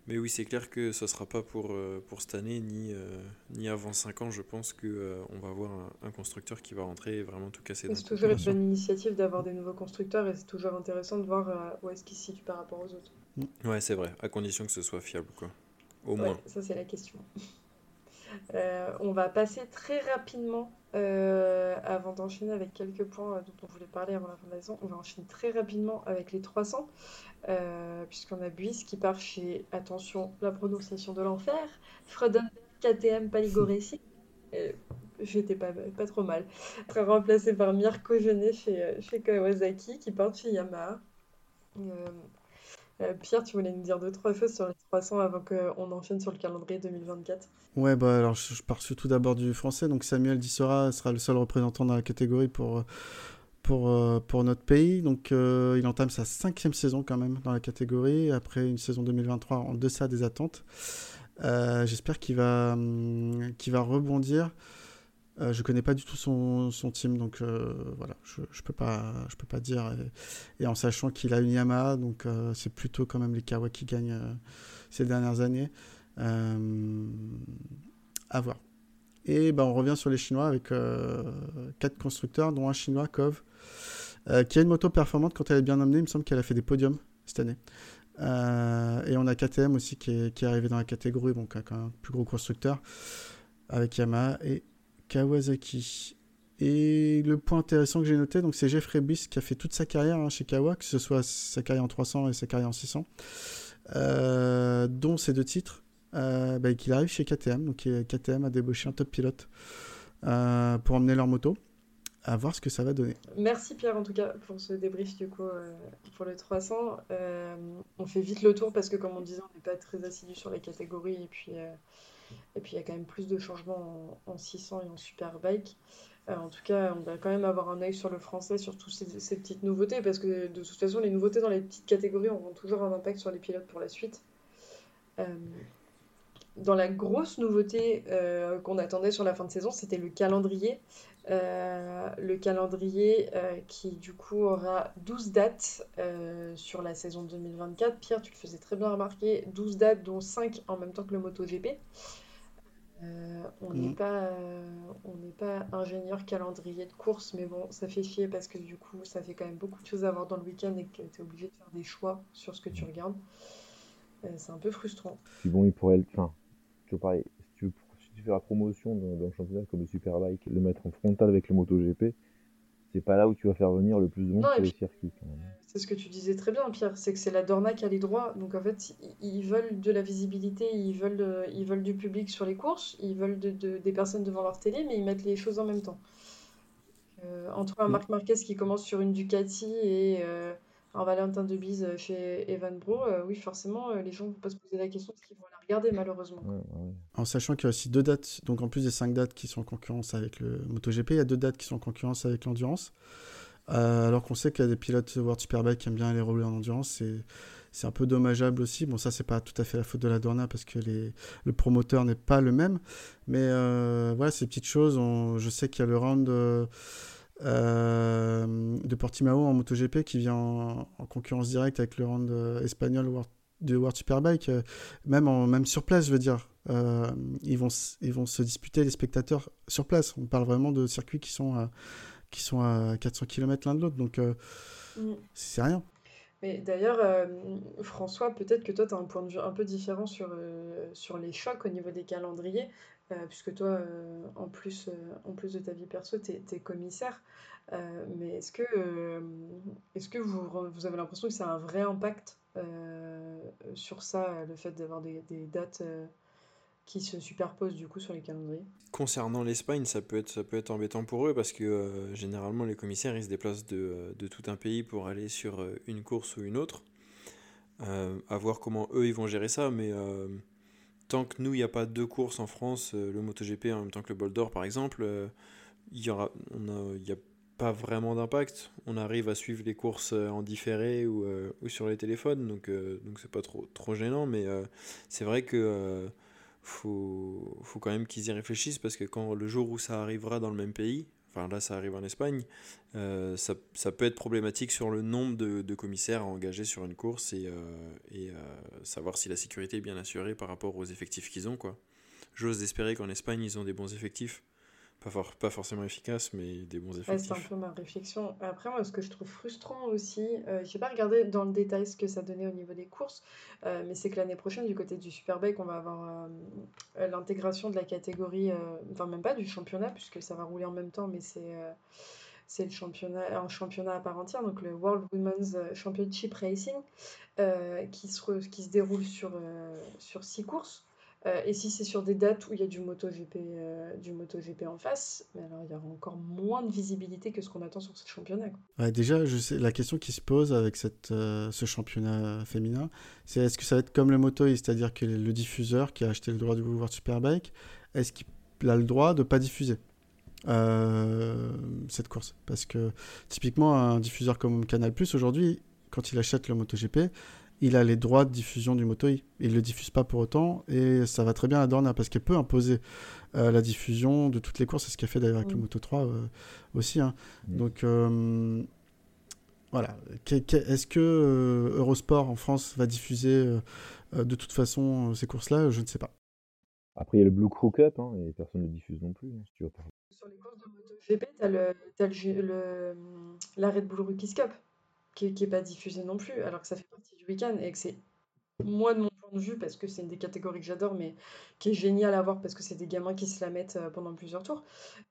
mais oui, c'est clair que ce sera pas pour, euh, pour cette année, ni, euh, ni avant 5 ans. Je pense qu'on on va avoir un, un constructeur qui va rentrer et vraiment tout casser. C'est coup. toujours une bonne initiative d'avoir des nouveaux constructeurs et c'est toujours intéressant de voir euh, où est-ce qu'ils se situent par rapport aux autres. Ouais, c'est vrai, à condition que ce soit fiable, quoi. Au Ouais, moins. ça c'est la question. Euh, on va passer très rapidement, euh, avant d'enchaîner avec quelques points euh, dont on voulait parler avant la fin de la saison, on va enchaîner très rapidement avec les 300, euh, puisqu'on a Buis qui part chez, attention, la prononciation de l'enfer, Freudenberg KTM Paligo Racing. Euh, J'étais pas, pas trop mal. Après remplacé par Mirko Genet chez, chez Kawasaki qui part chez Yamaha. Pierre, tu voulais nous dire deux, trois choses sur les 300 avant qu'on enchaîne sur le calendrier 2024. Ouais, bah alors je, pars tout d'abord du français. Donc Samuel Dissora sera le seul représentant dans la catégorie pour, euh, pour, euh, pour notre pays. Donc euh, il entame sa cinquième saison quand même dans la catégorie, après une saison 2023 en deçà des attentes. Euh, J'espère qu'il va, hum, qu'il va rebondir. Euh, je connais pas du tout son, son team, donc euh, voilà, je, je peux pas, je peux pas dire. Et, en sachant qu'il a une Yamaha, donc euh, c'est plutôt quand même les Kawa qui gagnent euh, ces dernières années. À voir. Et ben, on revient sur les Chinois avec quatre constructeurs, dont un Chinois, Kov, qui a une moto performante quand elle est bien amenée. Il me semble qu'elle a fait des podiums cette année. Et on a KTM aussi qui est, qui est arrivé dans la catégorie, donc un plus gros constructeur, avec Yamaha et Kawasaki. Et le point intéressant que j'ai noté, donc c'est Jeffrey Bis qui a fait toute sa carrière hein, chez Kawa, que ce soit sa carrière en 300 et sa carrière en 600, euh, dont ces deux titres, euh, bah, qu'il arrive chez KTM. Donc euh, KTM a débauché un top pilote euh, pour emmener leur moto. À voir ce que ça va donner. Merci Pierre en tout cas pour ce débrief du coup pour le 300. Euh, on fait vite le tour parce que comme on disait on n'est pas très assidu sur les catégories et puis et puis il y a quand même plus de changements en, en 600 et en Superbike. Euh, en tout cas on va quand même avoir un œil sur le français sur toutes ces, ces petites nouveautés parce que de toute façon les nouveautés dans les petites catégories auront toujours un impact sur les pilotes pour la suite. Euh, dans la grosse nouveauté euh, qu'on attendait sur la fin de saison, c'était le calendrier. Euh, le calendrier euh, qui du coup aura 12 dates euh, sur la saison 2024. Pierre, tu le faisais très bien remarquer, 12 dates dont 5 en même temps que le MotoGP. Euh, on n'est Mhm. pas, euh, on n'est pas ingénieur calendrier de course, mais bon, ça fait chier parce que du coup, ça fait quand même beaucoup de choses à voir dans le week-end et que tu es obligé de faire des choix sur ce que tu regardes. Euh, c'est un peu frustrant. Bon, il pourrait, le- enfin, pareil, si tu, veux- si tu fais la promotion d'un championnat comme le Superbike, le mettre en frontal avec le MotoGP, c'est pas là où tu vas faire venir le plus de monde sur les puis- circuits. quand même. C'est ce que tu disais très bien, Pierre, c'est que c'est la Dorna qui a les droits. Donc en fait, ils- veulent de la visibilité, ils veulent, de- ils veulent du public sur les courses, ils veulent de- de- des personnes devant leur télé, mais ils mettent les choses en même temps. Euh, entre un Mm. Marc Marquez qui commence sur une Ducati et euh, un Valentin de Bise chez Evan Bro, euh, oui, forcément, euh, les gens vont pas se poser la question de ce qu'ils vont regarder, malheureusement. Ouais, ouais. En sachant qu'il y a aussi deux dates, donc en plus des cinq dates qui sont en concurrence avec le MotoGP, il y a deux dates qui sont en concurrence avec l'endurance. Euh, alors qu'on sait qu'il y a des pilotes World Superbike qui aiment bien aller rouler en endurance, c'est c'est un peu dommageable aussi. Bon, ça c'est pas tout à fait la faute de la Dorna parce que les, le promoteur n'est pas le même, mais euh, voilà ces petites choses. on- je sais qu'il y a le round euh, de Portimao en MotoGP qui vient en, concurrence directe avec le round espagnol de World Superbike, même, en, même sur place, je veux dire. ils, vont, ils vont se disputer les spectateurs sur place. On parle vraiment de circuits qui sont à, qui sont à 400 km l'un de l'autre, donc mm. c'est rien. Mais d'ailleurs, euh, François, peut-être que toi, tu as un point de vue un peu différent sur, euh, sur les chocs au niveau des calendriers, euh, puisque toi, en, plus, en plus de ta vie perso, tu es, commissaire. mais est-ce que, est-ce que vous, vous avez l'impression que ça a un vrai impact? Sur ça, le fait d'avoir des, dates qui se superposent du coup sur les calendriers. Concernant l'Espagne, ça peut être ça peut être embêtant pour eux parce que euh, généralement les commissaires ils se déplacent de, euh, de, tout un pays pour aller sur euh, une course ou une autre. à voir comment eux ils vont gérer ça, mais tant que nous il n'y a pas deux courses en France, le MotoGP en même temps que le Bol d'Or par exemple, il y aura on il y a pas vraiment d'impact. On arrive à suivre les courses en différé ou, ou sur les téléphones, donc donc c'est pas trop trop gênant, mais c'est vrai que faut, faut quand même qu'ils y réfléchissent parce que quand le jour où ça arrivera dans le même pays, enfin là ça arrive en Espagne, euh, ça, ça, peut être problématique sur le nombre de, de commissaires à engager sur une course et, euh, et euh, savoir si la sécurité est bien assurée par rapport aux effectifs qu'ils ont. J'ose espérer qu'en Espagne ils ont des bons effectifs pas, pas forcément efficace, mais des bons effectifs. c'est un peu ma réflexion. Après, moi, ce que je trouve frustrant aussi, euh, je n'ai pas regardé dans le détail ce que ça donnait au niveau des courses, euh, mais c'est que l'année prochaine, du côté du Superbike, on va avoir euh, l'intégration de la catégorie, enfin même pas du championnat, puisque ça va rouler en même temps, mais c'est c'est le championnat, un championnat à part entière, donc le World Women's Championship Racing, qui, se, qui se déroule sur, sur six courses. Euh, et si c'est sur des dates où il y a du MotoGP, euh, du MotoGP en face, alors il y aura encore moins de visibilité que ce qu'on attend sur ce championnat. déjà, la question qui se pose avec euh, ce championnat féminin, c'est est-ce que ça va être comme le Moto, c'est-à-dire que le diffuseur qui a acheté le droit du World Superbike, est-ce qu'il a le droit de ne pas diffuser cette course? Parce que typiquement, un diffuseur comme Canal aujourd'hui, quand il achète le MotoGP, il a les droits de diffusion du Moto Il ne le diffuse pas pour autant et ça va très bien à Dorna parce qu'elle peut imposer euh, la diffusion de toutes les courses. C'est ce qu'elle fait d'ailleurs avec le Moto 3 euh, aussi. Hein. Donc euh, voilà. Est-ce que Eurosport en France va diffuser de toute façon ces courses-là? Je ne sais pas. Après, il y a le Blue Crew Cup hein, et personne ne le diffuse non plus. Hein, Sur les courses de MotoGP, tu as, le, le, la Red Bull Rookies Cup qui n'est pas diffusé non plus, alors que ça fait partie du week-end et que c'est, moi de mon point de vue, parce que c'est une des catégories que j'adore, mais qui est génial à voir parce que c'est des gamins qui se la mettent euh, pendant plusieurs tours.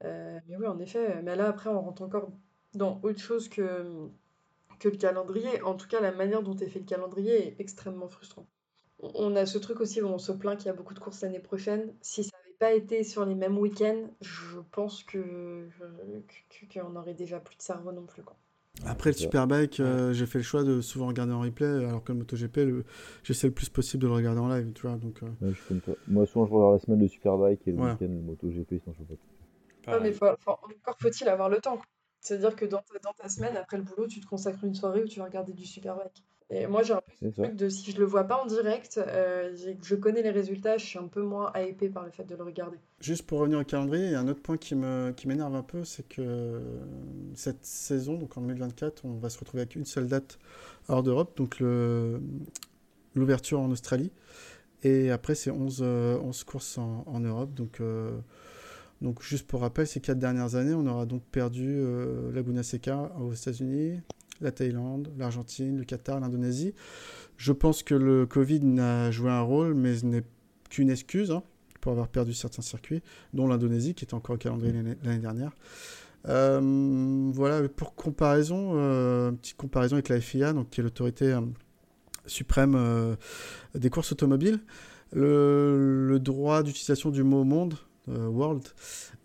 Euh, mais oui, en effet, mais là après, on rentre encore dans autre chose que, que le calendrier. En tout cas, la manière dont est fait le calendrier est extrêmement frustrant. On a ce truc aussi où on se plaint qu'il y a beaucoup de courses l'année prochaine. Si ça n'avait pas été sur les mêmes week-ends, je pense que qu'on aurait déjà plus de cerveau non plus. Après le Superbike, euh, j'ai fait le choix de souvent regarder en replay, alors que le MotoGP, le... j'essaie le plus possible de le regarder en live, tu vois. Donc, euh. Moi, souvent, je regarde la semaine de Superbike et le week-end le MotoGP, sinon je pas. mais encore faut-il avoir le temps. C'est-à-dire que dans ta, dans ta semaine, après le boulot, tu te consacres une soirée où tu vas regarder du Superbike. Et moi, j'ai un peu ce truc de si je le vois pas en direct, euh, je connais les résultats, je suis un peu moins hypé par le fait de le regarder. Juste pour revenir au calendrier, il y a un autre point qui me qui m'énerve un peu, c'est que cette saison, donc en 2024, on va se retrouver avec une seule date hors d'Europe, donc l'ouverture en Australie. Et après, c'est 11, 11 euh, courses en, en Europe. Donc, euh, donc, juste pour rappel, ces quatre dernières années, on aura donc perdu Laguna Seca aux États-Unis, la Thaïlande, l'Argentine, le Qatar, l'Indonésie. Je pense que le Covid n'a joué un rôle, mais ce n'est qu'une excuse hein, pour avoir perdu certains circuits, dont l'Indonésie, qui était encore au calendrier l'année dernière. Euh, voilà, pour comparaison, euh, petite comparaison avec la FIA, donc, qui est l'autorité euh, suprême des courses automobiles. Le, le droit d'utilisation du mot monde, world,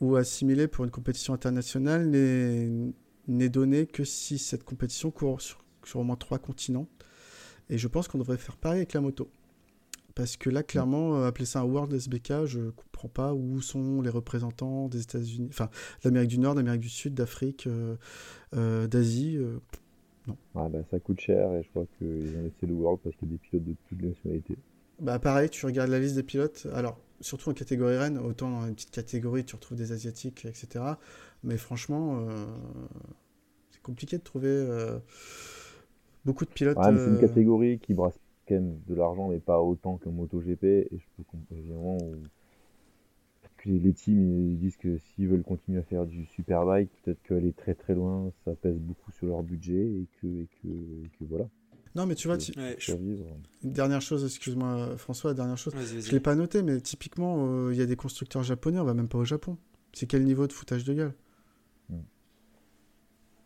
ou assimilé pour une compétition internationale n'est n'est donné que si cette compétition court sur, au moins trois continents. Et je pense qu'on devrait faire pareil avec la moto. Parce que là, clairement, euh, appeler ça un World SBK, je ne comprends pas où sont les représentants des États-Unis, enfin, d'Amérique du Nord, d'Amérique du Sud, d'Afrique, euh, euh, d'Asie. non. Ah bah, ça coûte cher et je crois qu'ils ont laissé le World parce qu'il y a des pilotes de toutes les nationalités. Bah pareil, tu regardes la liste des pilotes, alors surtout en catégorie Rennes, autant dans une petite catégorie tu retrouves des Asiatiques, etc. Mais franchement, euh, c'est compliqué de trouver euh, beaucoup de pilotes. C'est une euh, catégorie qui brasse quand même de l'argent, mais pas autant que MotoGP. Et je peux comprendre évidemment où- que les, teams ils disent que s'ils veulent continuer à faire du superbike, peut-être qu'aller très très loin, ça pèse beaucoup sur leur budget et que, et que, et que voilà. Non, mais tu vois, tu- Ouais, je- Survivre. une dernière chose, excuse-moi François, dernière chose. Je vas-y. l'ai pas noté, mais typiquement, euh, il y a des constructeurs japonais, on va même pas au Japon. C'est quel niveau de foutage de gueule?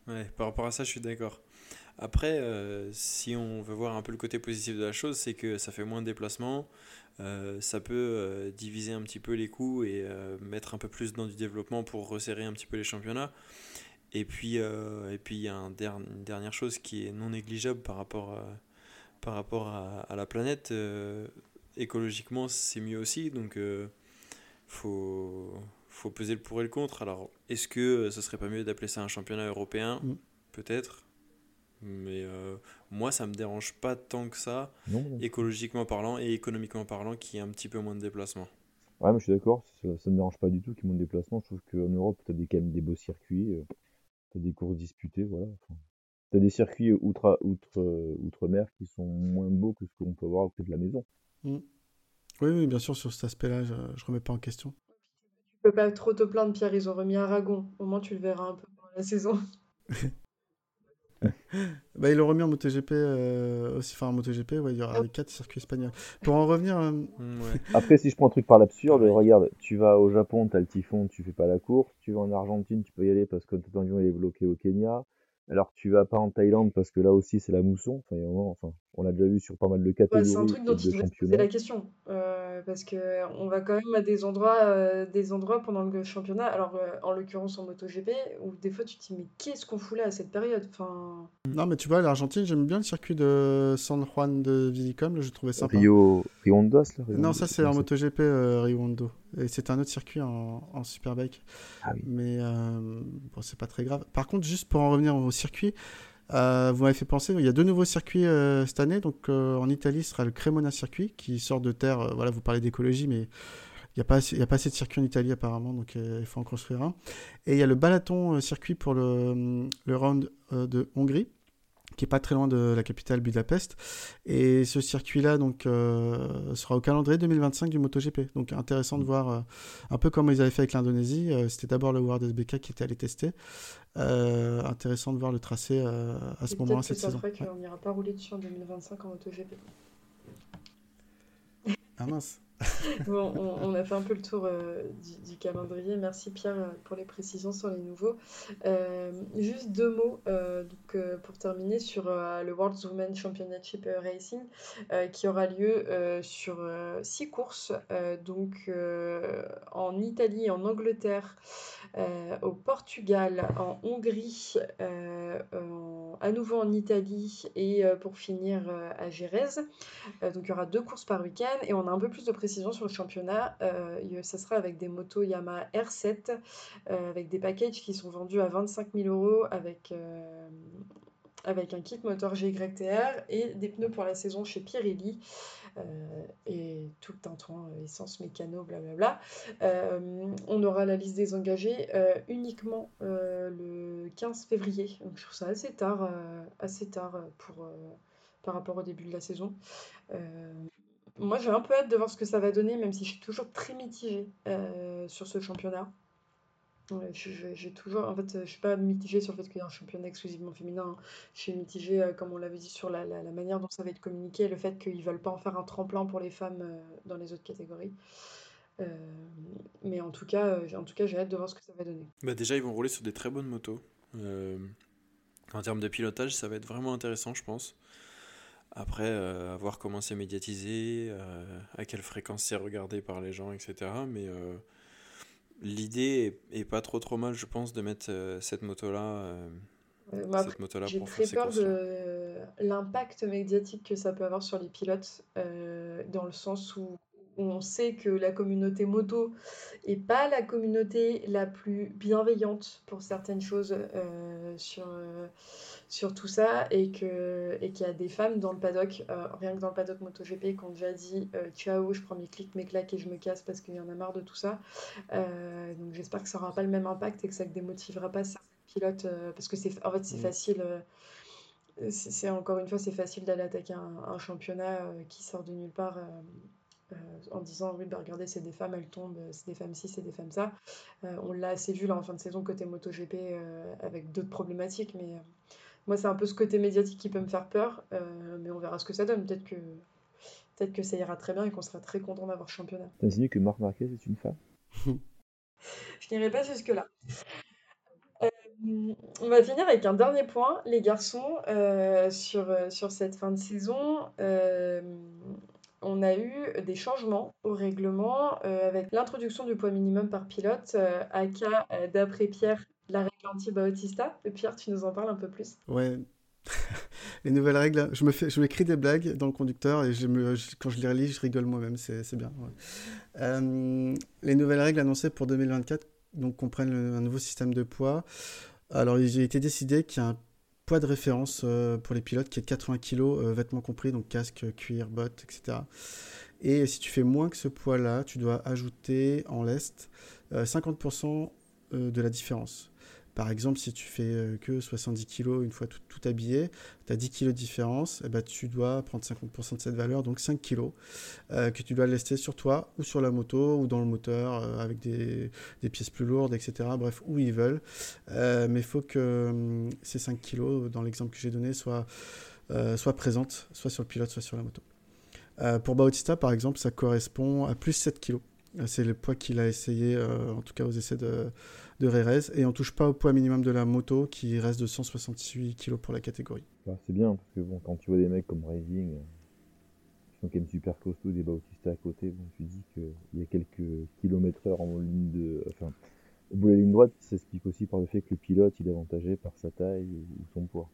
Ouais, par rapport à ça, je suis d'accord. Après, euh, si on veut voir un peu le côté positif de la chose, c'est que ça fait moins de déplacements, euh, ça peut euh, diviser un petit peu les coûts et mettre un peu plus dans du développement pour resserrer un petit peu les championnats. Et puis, et il y a une dernière chose qui est non négligeable par rapport à, par rapport à, la planète. écologiquement, c'est mieux aussi, donc euh, faut, faut peser le pour et le contre. Alors, est-ce que euh, ce serait pas mieux d'appeler ça un championnat européen Mm. Peut-être? Mais euh, moi, ça me dérange pas tant que ça, Non, non. écologiquement parlant et économiquement parlant, qu'il y ait un petit peu moins de déplacements. Ouais, moi je suis d'accord, ça, ça me dérange pas du tout qu'il y ait moins de déplacements. Je trouve qu'en Europe, tu as des, quand même des beaux circuits, tu as des courses disputées, voilà. Enfin, tu as des circuits outre, outre, euh, outre-mer qui sont moins beaux que ce qu'on peut voir auprès de la maison. Oui, oui, bien sûr, sur cet aspect-là, je, je remets pas en question. Tu peux pas trop te plaindre, Pierre, ils ont remis Aragon. Au moins, tu le verras un peu pendant la saison. Bah, ils l'ont remis en MotoGP euh, aussi, enfin en MotoGP, ouais, il y aura les quatre circuits espagnols. Pour en revenir, euh, Mm, ouais. Après, si je prends un truc par l'absurde, Ouais. regarde, tu vas au Japon, tu as le typhon, tu fais pas la course. Tu vas en Argentine, tu peux y aller parce que ton avion il est bloqué au Kenya. Alors tu vas pas en Thaïlande parce que là aussi c'est la mousson. Enfin, il y a un moment, enfin, on l'a déjà vu sur pas mal de Ouais, catégories c'est un truc dont il de devrait se poser la question. euh, parce que on va quand même à des endroits, euh, des endroits pendant le championnat, alors euh, en l'occurrence en MotoGP, où des fois tu te dis, mais qu'est-ce qu'on fout là à cette période? Enfin, non, mais tu vois, l'Argentine, j'aime bien le circuit de San Juan de Villicom, là, je trouvais sympa. Rio, Rio Hondas, là Rio Non, ça c'est en MotoGP euh, Rio Hondo. Et c'est un autre circuit en, en Superbike. Ah oui. Mais euh, bon, c'est pas très grave. Par contre, juste pour en revenir au circuit, euh, vous m'avez fait penser, il y a deux nouveaux circuits euh, cette année. Donc euh, en Italie, ce sera le Cremona circuit qui sort de terre. Voilà, vous parlez d'écologie, mais il n'y a, pas assez- a pas assez de circuits en Italie apparemment, donc il faut en construire un. Et il y a le Balaton circuit pour le, round de Hongrie qui est pas très loin de la capitale Budapest. Et ce circuit-là donc euh, sera au calendrier 2025 du MotoGP. Donc intéressant de voir euh, un peu comme ils avaient fait avec l'Indonésie. Euh, C'était d'abord le World SBK qui était allé tester. Intéressant de voir le tracé à ce moment-là cette saison. ferait Ouais. qu'on n'ira pas rouler dessus en 2025 en MotoGP. Ah mince. On, a fait un peu le tour euh, du, calendrier. Merci Pierre euh, pour les précisions sur les nouveaux. Euh, juste deux mots donc, pour terminer sur le World Women Championship Racing qui aura lieu sur six courses, donc en Italie, en Angleterre, au Portugal, en Hongrie, euh, à nouveau en Italie et euh, pour finir euh, à. Euh, donc il y aura deux courses par week-end et on a un peu plus de précision sur le championnat. Euh, ça sera avec des motos Yamaha R7, euh, avec des packages qui sont vendus à 25 000 euros avec, euh, avec un kit moteur GYTR et des pneus pour la saison chez Pirelli. Euh, et tout le tintouin, euh, essence, mécano, blablabla. Euh, on aura la liste des engagés uniquement le 15 février. Donc je trouve ça assez tard, assez tard pour, par rapport au début de la saison. Moi, j'ai un peu hâte de voir ce que ça va donner, même si je suis toujours très mitigée sur ce championnat. Ouais, J'ai toujours, en fait, je suis pas mitigée sur le fait qu'il y ait un championnat exclusivement féminin. Je suis mitigée, euh, comme on l'avait dit, sur la, la- manière dont ça va être communiqué et le fait qu'ils veulent pas en faire un tremplin pour les femmes euh, dans les autres catégories. Euh, mais en tout cas, cas, j'ai hâte de voir ce que ça va donner. Bah déjà, ils vont rouler sur des très bonnes motos. En termes de pilotage, ça va être vraiment intéressant, je pense. Après, à voir comment c'est médiatisé, à quelle fréquence c'est regardé par les gens, etc. Mais l'idée est, est pas trop trop mal, je pense, de mettre euh, cette moto-là euh, Euh, moi, cette moto-là J'ai pour très peur de l'impact médiatique que ça peut avoir sur les pilotes, euh, dans le sens où on sait que la communauté moto est pas la communauté la plus bienveillante pour certaines choses euh, sur, sur tout ça et que et qu'il y a des femmes dans le paddock, euh, rien que dans le paddock MotoGP, qui ont déjà dit ciao, je prends mes clics, mes claques et je me casse parce qu'il y en a marre de tout ça. donc j'espère que ça aura pas le même impact et que ça ne démotivera pas certains pilotes parce que c'est en fait c'est facile c'est encore une fois, c'est facile d'aller attaquer un, championnat qui sort de nulle part en disant oui, bah, regardez, c'est des femmes, elles tombent, c'est des femmes ci, c'est des femmes ça. on l'a assez vu là en fin de saison côté MotoGP avec d'autres problématiques, mais moi, c'est un peu ce côté médiatique qui peut me faire peur, mais on verra ce que ça donne. Peut-être que, peut que ça ira très bien et qu'on sera très content d'avoir championnat. T'as que Marc Marquez est une femme? Je n'irai pas jusque-là. On va finir avec un dernier point, les garçons, euh, sur, euh, sur cette fin de saison. Euh, on a eu des changements au règlement avec l'introduction du poids minimum par pilote, aka, d'après Pierre, la règle anti-Bautista. Pierre, tu nous en parles un peu plus Ouais. les nouvelles règles, je me, fais, je m'écris des blagues dans le conducteur et quand je les relis, je rigole moi-même, c'est, bien. les nouvelles règles annoncées pour 2024 donc, comprennent un nouveau système de poids. Alors, il a été décidé qu'il y a un poids de référence euh, pour les pilotes qui est de 80 kg, euh, vêtements compris, donc casque, cuir, bottes, etc. Et si tu fais moins que ce poids-là, tu dois ajouter en lest 50% euh, de la différence. Par exemple, si tu fais euh, que 70 kg une fois tout, habillé, tu as 10 kg de différence, eh ben, tu dois prendre 50% de cette valeur, donc 5 kg, euh, que tu dois laisser sur toi ou sur la moto ou dans le moteur euh, avec des, pièces plus lourdes, etc. Bref, où ils veulent. mais il faut que ces 5 kg, dans l'exemple que j'ai donné, soient, soient présentes, soit sur le pilote, soit sur la moto. pour Bautista, par exemple, ça correspond à plus 7 kg. C'est le poids qu'il a essayé, en tout cas aux essais de, de Rérez et on touche pas au poids minimum de la moto qui reste de 168 kg pour la catégorie. Bah, c'est bien parce que bon, quand tu vois des mecs comme Racing qui sont quand même super costauds, des Bautista à côté, bon, tu dis qu'il y a quelques kilomètres heure en ligne de. Enfin, au bout de la ligne droite, ça s'explique aussi par le fait que le pilote il est avantagé par sa taille ou son poids.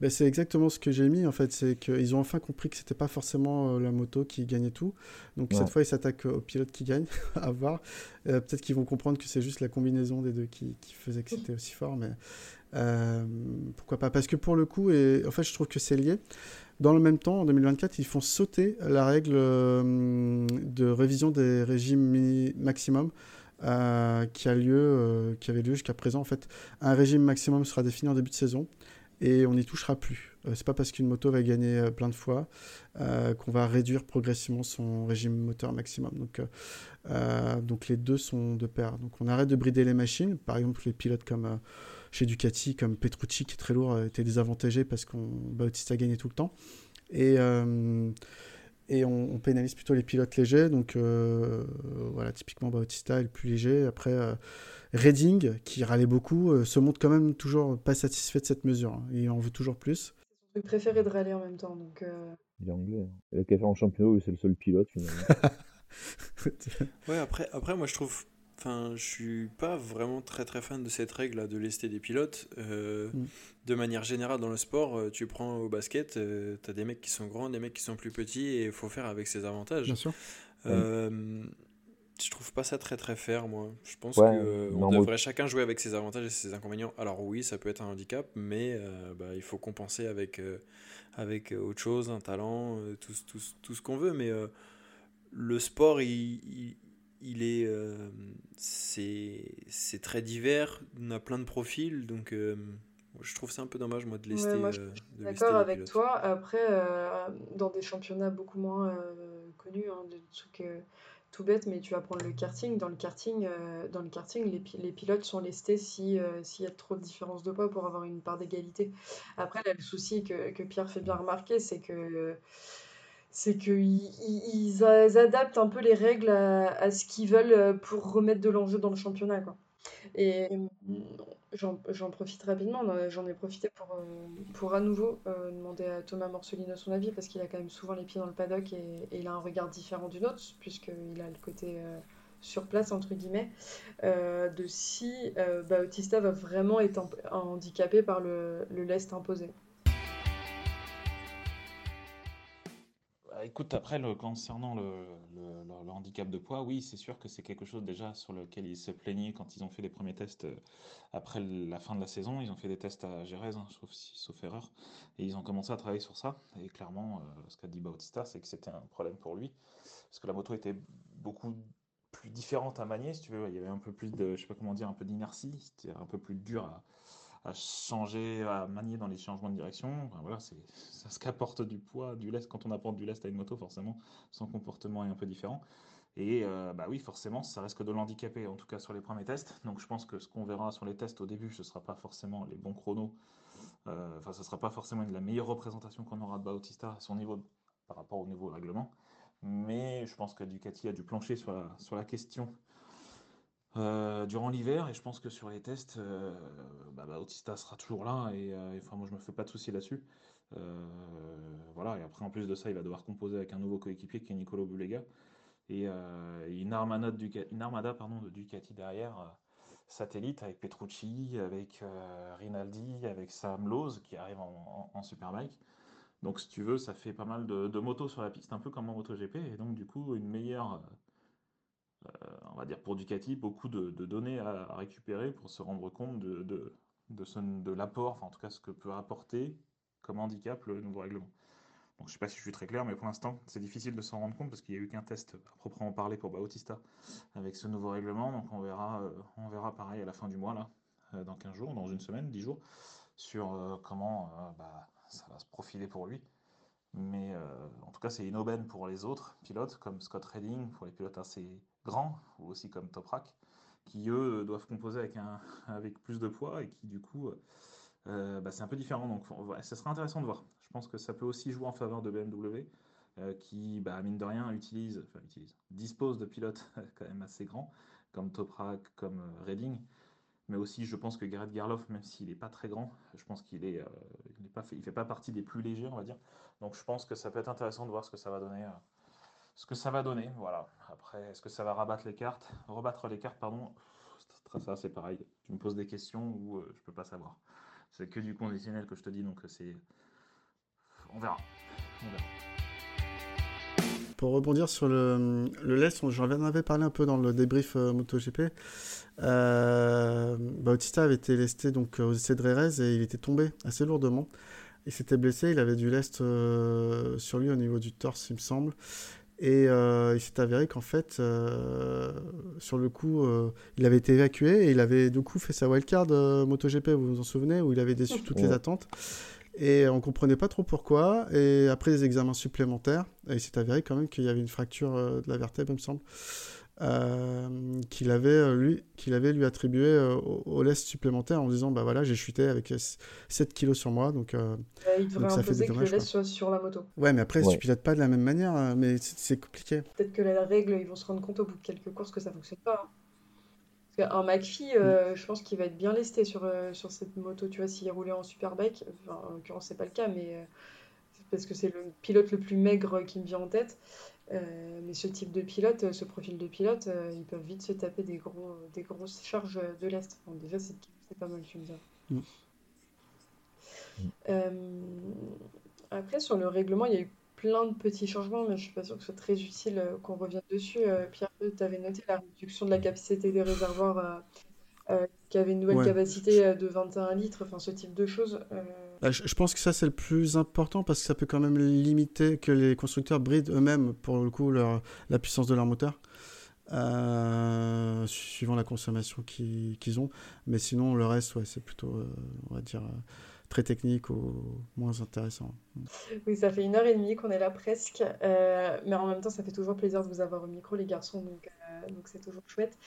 Ben, c'est exactement ce que j'ai mis en fait, c'est qu'ils ont enfin compris que c'était pas forcément euh, la moto qui gagnait tout. Donc cette fois ils s'attaquent au pilote qui gagne, à voir. Euh, peut-être qu'ils vont comprendre que c'est juste la combinaison des deux qui, qui faisait que c'était aussi fort, mais euh, pourquoi pas Parce que pour le coup, et en fait je trouve que c'est lié. Dans le même temps, en 2024, ils font sauter la règle de révision des régimes maximum. qui a lieu, qui avait lieu jusqu'à présent. En fait, un régime maximum sera défini en début de saison et on n'y touchera plus. Euh, c'est pas parce qu'une moto va gagner euh, plein de fois euh, qu'on va réduire progressivement son régime moteur maximum. Donc, donc les deux sont de pair. Donc on arrête de brider les machines. Par exemple, les pilotes comme chez Ducati, comme Petrucci qui est très lourd, étaient désavantagés parce qu'on Bautista gagnait tout le temps. Et et on, pénalise plutôt les pilotes légers. Donc voilà, typiquement Bautista est le plus léger. Après, Redding, qui râlait beaucoup, euh, se montre quand même toujours pas satisfait de cette mesure. Hein. Il en veut toujours plus. C'est son truc préféré de râler en même temps. Donc, euh. Il est anglais. Hein. Il a qu'à faire en championnat c'est le seul pilote finalement. ouais, après, après, moi je trouve. Enfin, je suis pas vraiment très très fan de cette règle là, de lester des pilotes. Euh, mm. De manière générale, dans le sport, tu prends au basket, tu as des mecs qui sont grands, des mecs qui sont plus petits, et il faut faire avec ses avantages. Bien sûr je trouve pas ça très très fair, moi. Je pense qu'on euh, devrait chacun jouer avec ses avantages et ses inconvénients. Alors oui, ça peut être un handicap, mais euh, bah, il faut compenser avec, euh, avec autre chose, un talent, tout, tout, tout, ce qu'on veut. Mais le sport, il, il, est, c'est très divers, on a plein de profils, donc je trouve ça un peu dommage, moi, de lester. je suis d'accord avec toi. Après, dans des championnats beaucoup moins connus, hein, de que tout bête, mais tu vas prendre le karting. Dans le karting, euh, dans le karting les, les pilotes sont lestés si, euh, s'il y a trop de différence de poids pour avoir une part d'égalité. Après, là, le souci que, que, Pierre fait bien remarquer, c'est que c'est qu'ils ils, adaptent un peu les règles à, ce qu'ils veulent pour remettre de l'enjeu dans le championnat. Quoi. Et J'en profite rapidement, j'en ai profité pour, euh, pour à nouveau euh, demander à Thomas Morcelino son avis, parce qu'il a quand même souvent les pieds dans le paddock et, il a un regard différent du nôtre, puisqu'il a le côté euh, sur place, entre guillemets, de si Bautista va vraiment être handicapé par le, le lest imposé. Écoute, après, concernant le, handicap de poids, oui, c'est sûr que c'est quelque chose déjà sur lequel ils se plaignaient quand ils ont fait les premiers tests euh, après la fin de la saison. Ils ont fait des tests à Gérèse, hein, sauf, sauf, erreur, et ils ont commencé à travailler sur ça. Et clairement, euh, ce qu'a dit Bautista, c'est que c'était un problème pour lui, parce que la moto était beaucoup plus différente à manier, si tu veux. Il y avait un peu plus de, je sais pas comment dire, un peu d'inertie, c'était un peu plus dur à à changer, à manier dans les changements de direction. voilà, c'est ça ce qu'apporte du poids, du lest. Quand on apporte du lest à une moto, forcément, son comportement est un peu différent. Et euh, bah oui, forcément, ça risque de l'handicaper, en tout cas sur les premiers tests. Donc je pense que ce qu'on verra sur les tests au début, ce ne sera pas forcément les bons chronos. Euh, enfin, ce ne sera pas forcément la meilleure représentation qu'on aura de Bautista à son niveau par rapport au niveau règlement. Mais je pense que Ducati a dû plancher sur sur la question euh, durant l'hiver. Et je pense que sur les tests, euh, bah, Bautista sera toujours là. Et, euh, moi, je me fais pas de soucis là-dessus. voilà. Et après, en plus de ça, il va devoir composer avec un nouveau coéquipier qui est Nicolo Bulega. Et une, armada une armada pardon, de Ducati derrière satellite avec Petrucci, avec Rinaldi, avec Sam Lowe qui arrive en, en, Superbike. Donc si tu veux, ça fait pas mal de, de, motos sur la piste, un peu comme en MotoGP, et donc du coup une meilleure, on va dire pour Ducati, beaucoup de, données à, récupérer pour se rendre compte de, de, de, l'apport, enfin en tout cas ce que peut apporter comme handicap le nouveau règlement. Donc je sais pas si je suis très clair, mais pour l'instant c'est difficile de s'en rendre compte parce qu'il n'y a eu qu'un test à proprement parler pour Bautista avec ce nouveau règlement. Donc on verra, euh, on verra pareil à la fin du mois là, euh, dans 15 jours, dans une semaine, 10 jours, sur comment bah, ça va se profiler pour lui. Mais en tout cas c'est une aubaine pour les autres pilotes comme Scott Redding, pour les pilotes assez grands, ou aussi comme Toprak, qui eux doivent composer avec, un, avec plus de poids et qui du coup, euh, bah, c'est un peu différent. Donc ça sera intéressant de voir. Je pense que ça peut aussi jouer en faveur de BMW, euh, qui, bah, mine de rien, utilise, dispose de pilotes quand même assez grands, comme Toprak, comme euh, Redding. Mais aussi, je pense que Garrett Garloff, même s'il n'est pas très grand, je pense qu'il est, il pas fait, il fait pas partie des plus légers, on va dire. Donc, je pense que ça peut être intéressant de voir ce que ça va donner ce que ça va donner. Voilà. Après, est-ce que ça va rabattre les cartes? Rebattre les cartes, pardon. Ça, c'est pareil. Tu me poses des questions où je euh, je peux pas savoir. C'est que du conditionnel que je te dis, donc c'est. On verra. Pour rebondir sur le, le lest, j'en avais parlé un peu dans le débrief euh, MotoGP. Euh, Bautista avait été lesté donc, aux essais de Rérez et il était tombé assez lourdement. Il s'était blessé, il avait du lest euh, sur lui au niveau du torse, il me semble. Et euh, il s'est avéré qu'en fait, euh, sur le coup, euh, il avait été évacué et il avait du coup fait sa wildcard MotoGP, vous vous en souvenez, où il avait déçu toutes les attentes. Et on comprenait pas trop pourquoi. Et après les examens supplémentaires, il s'est avéré quand même qu'il y avait une fracture de la vertèbre, il me semble. Euh, qu'il avait, euh, lui, qu'il avait lui attribué euh, au, lest supplémentaire en disant bah voilà j'ai chuté avec 7 kilos sur moi donc, il devrait ça fait des dommages, que le lest soit sur la moto. Ouais mais après tu pilotes pas de la même manière mais c'est compliqué. Peut-être que la règle ils vont se rendre compte au bout de quelques courses que ça fonctionne pas hein. parce qu'un McPhee mm. je pense qu'il va être bien lesté sur, sur cette moto tu vois s'il roulait en superbike. Enfin, en l'occurrence c'est pas le cas mais parce que c'est le pilote le plus maigre qui me vient en tête euh, mais ce type de pilote, ce profil de pilote, euh, ils peuvent vite se taper des, gros, des grosses charges de l'Est. déjà, c'est pas mal, tu me dis. Mm. Euh, après, sur le règlement, il y a eu plein de petits changements, mais je suis pas sûre que ce soit très utile qu'on revienne dessus. Pierre, tu avais noté la réduction de la capacité des réservoirs qui avait une nouvelle capacité de 21 litres, enfin ce type de choses. Bah, je pense que ça, c'est le plus important parce que ça peut quand même limiter que les constructeurs brident eux-mêmes, pour le coup, leur, la puissance de leur moteur, euh, suivant la consommation qu'ils ont. Mais sinon, le reste, ouais, c'est plutôt, euh, on va dire, euh, très technique ou moins intéressant. Oui, ça fait une heure et demie qu'on est là presque. mais en même temps, ça fait toujours plaisir de vous avoir au micro, les garçons, donc donc c'est toujours chouette.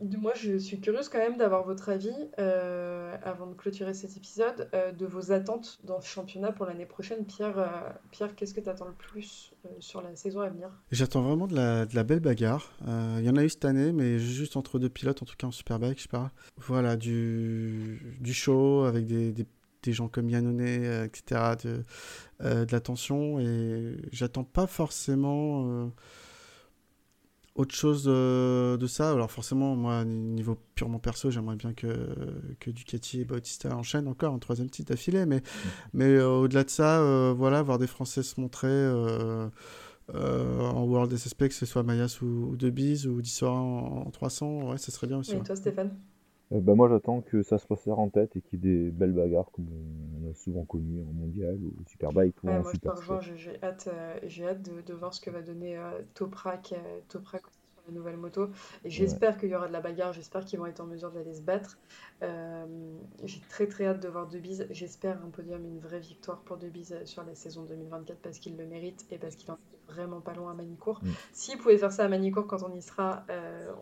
Moi, je suis curieuse quand même d'avoir votre avis, euh, avant de clôturer cet épisode, euh, de vos attentes dans ce championnat pour l'année prochaine. Pierre, euh, Pierre qu'est-ce que tu attends le plus sur la saison à venir? J'attends vraiment de la, belle bagarre. Il y en a eu cette année, mais juste entre deux pilotes, en tout cas en Superbike, je parle. Voilà, du, du show avec des, des, des gens comme Yannone, etc., de, de la tension. Et j'attends pas forcément autre chose de, de ça, alors forcément, moi, niveau purement perso, j'aimerais bien que, que Ducati et Bautista enchaînent encore un troisième titre d'affilée, mais, mais au-delà de ça, voilà, voir des Français se montrer en World SSP, que ce soit Mayas ou, ou Debise ou Dissora en, en 300, ouais, ça serait bien aussi. Et toi, Stéphane? Euh, bah, moi j'attends que ça se resserre en tête et qu'il y ait des belles bagarres comme on a souvent connu en mondial ou superbike ou ouais, en moi super je j'ai hâte, euh, j'ai hâte de, de, voir ce que va donner euh, Toprak, euh, Toprak sur la nouvelle moto. Et j'espère ouais. qu'il y aura de la bagarre, j'espère qu'ils vont être en mesure d'aller se battre. Euh, j'ai très très hâte de voir Debise. J'espère un podium, une vraie victoire pour Debise sur la saison 2024 parce qu'il le mérite et parce qu'il en est vraiment pas loin à Manicourt. Mm. S'il pouvait faire ça à Manicourt quand on y sera,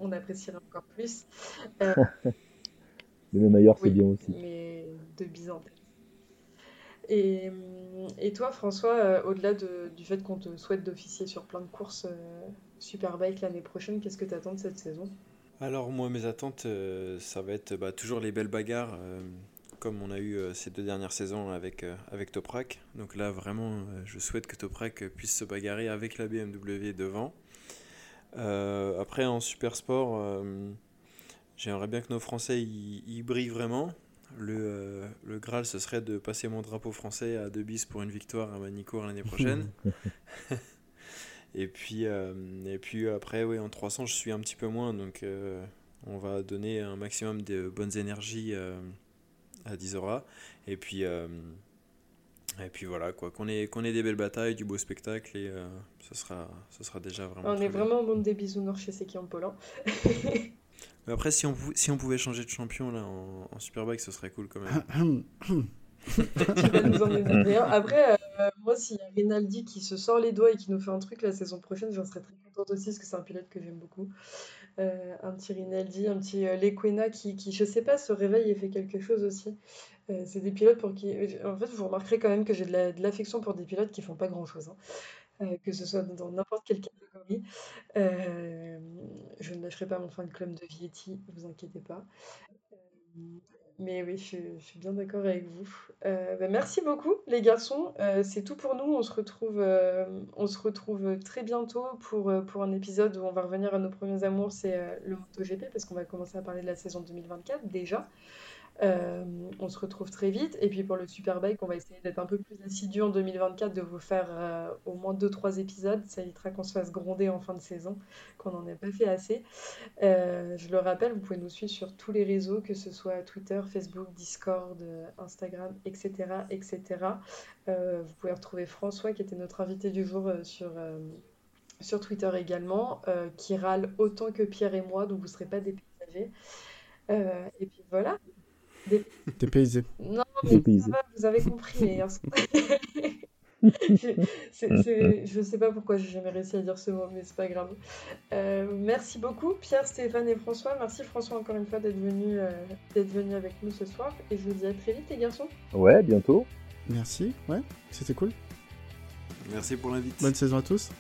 on apprécierait encore plus. Le même ailleurs, oui, c'est bien aussi. Mais de Byzantin. Et, et toi, François, euh, au-delà de, du fait qu'on te souhaite d'officier sur plein de courses euh, Superbike l'année prochaine, qu'est-ce que tu attends de cette saison? Alors, moi, mes attentes, euh, ça va être bah, toujours les belles bagarres, comme on a eu ces deux dernières saisons avec, avec Toprak. Donc là, vraiment, je souhaite que Toprak puisse se bagarrer avec la BMW devant. après, en super sport J'aimerais bien que nos Français y, y brillent vraiment. Le, euh, le, Graal, ce serait de passer mon drapeau français à deux bis pour une victoire à Manicourt l'année prochaine. et, puis, euh, et puis après, oui, en 300, je suis un petit peu moins. Donc, euh, on va donner un maximum de bonnes énergies à Dizora. Et puis, et puis voilà, quoi. Qu'on ait, qu'on ait des belles batailles, du beau spectacle, et ce, sera, ce sera déjà vraiment. On est vraiment au monde des bisounours chez Seki en Poland. Mais après, si on, si on pouvait changer de champion là en, Superbike, ce serait cool quand même. tu vas nous en Après, euh, moi, s'il y a Rinaldi qui se sort les doigts et qui nous fait un truc la saison prochaine, j'en serais très contente aussi parce que c'est un pilote que j'aime beaucoup. Euh, un petit Rinaldi, un petit euh, Lequena qui, qui, je sais pas, se réveille et fait quelque chose aussi. Euh, c'est des pilotes pour qui. En fait, vous remarquerez quand même que j'ai de l'affection la, pour des pilotes qui font pas grand chose. Hein. Euh, que ce soit dans n'importe quelle catégorie. Euh, je ne lâcherai pas mon fan club de Vietti, ne vous inquiétez pas. Euh, mais oui, je, suis bien d'accord avec vous. Bah, merci beaucoup, les garçons. C'est tout pour nous. On se retrouve, on se retrouve très bientôt pour, pour un épisode où on va revenir à nos premiers amours, c'est le MotoGP, parce qu'on va commencer à parler de la saison 2024 déjà. Euh, on se retrouve très vite. Et puis pour le Superbike, on va essayer d'être un peu plus assidu en 2024, de vous faire euh, au moins 2-3 épisodes. Ça évitera qu'on se fasse gronder en fin de saison, qu'on n'en ait pas fait assez. Euh, je le rappelle, vous pouvez nous suivre sur tous les réseaux, que ce soit Twitter, Facebook, Discord, Instagram, etc. etc. vous pouvez retrouver François, qui était notre invité du jour sur sur Twitter également, qui râle autant que Pierre et moi, donc vous ne serez pas dépaysagés. Et puis voilà. Des... Dépaysé. Non, mais ça va, vous avez compris, les garçons. je ne sais pas pourquoi j'ai jamais réussi à dire ce mot, mais c'est pas grave. Euh, merci beaucoup, Pierre, Stéphane et François. Merci François encore une fois d'être venu, euh, d'être venu avec nous ce soir. Et je vous dis à très vite, les garçons. Ouais, bientôt. Merci, ouais, c'était cool. Merci pour l'invite. Bonne saison à tous.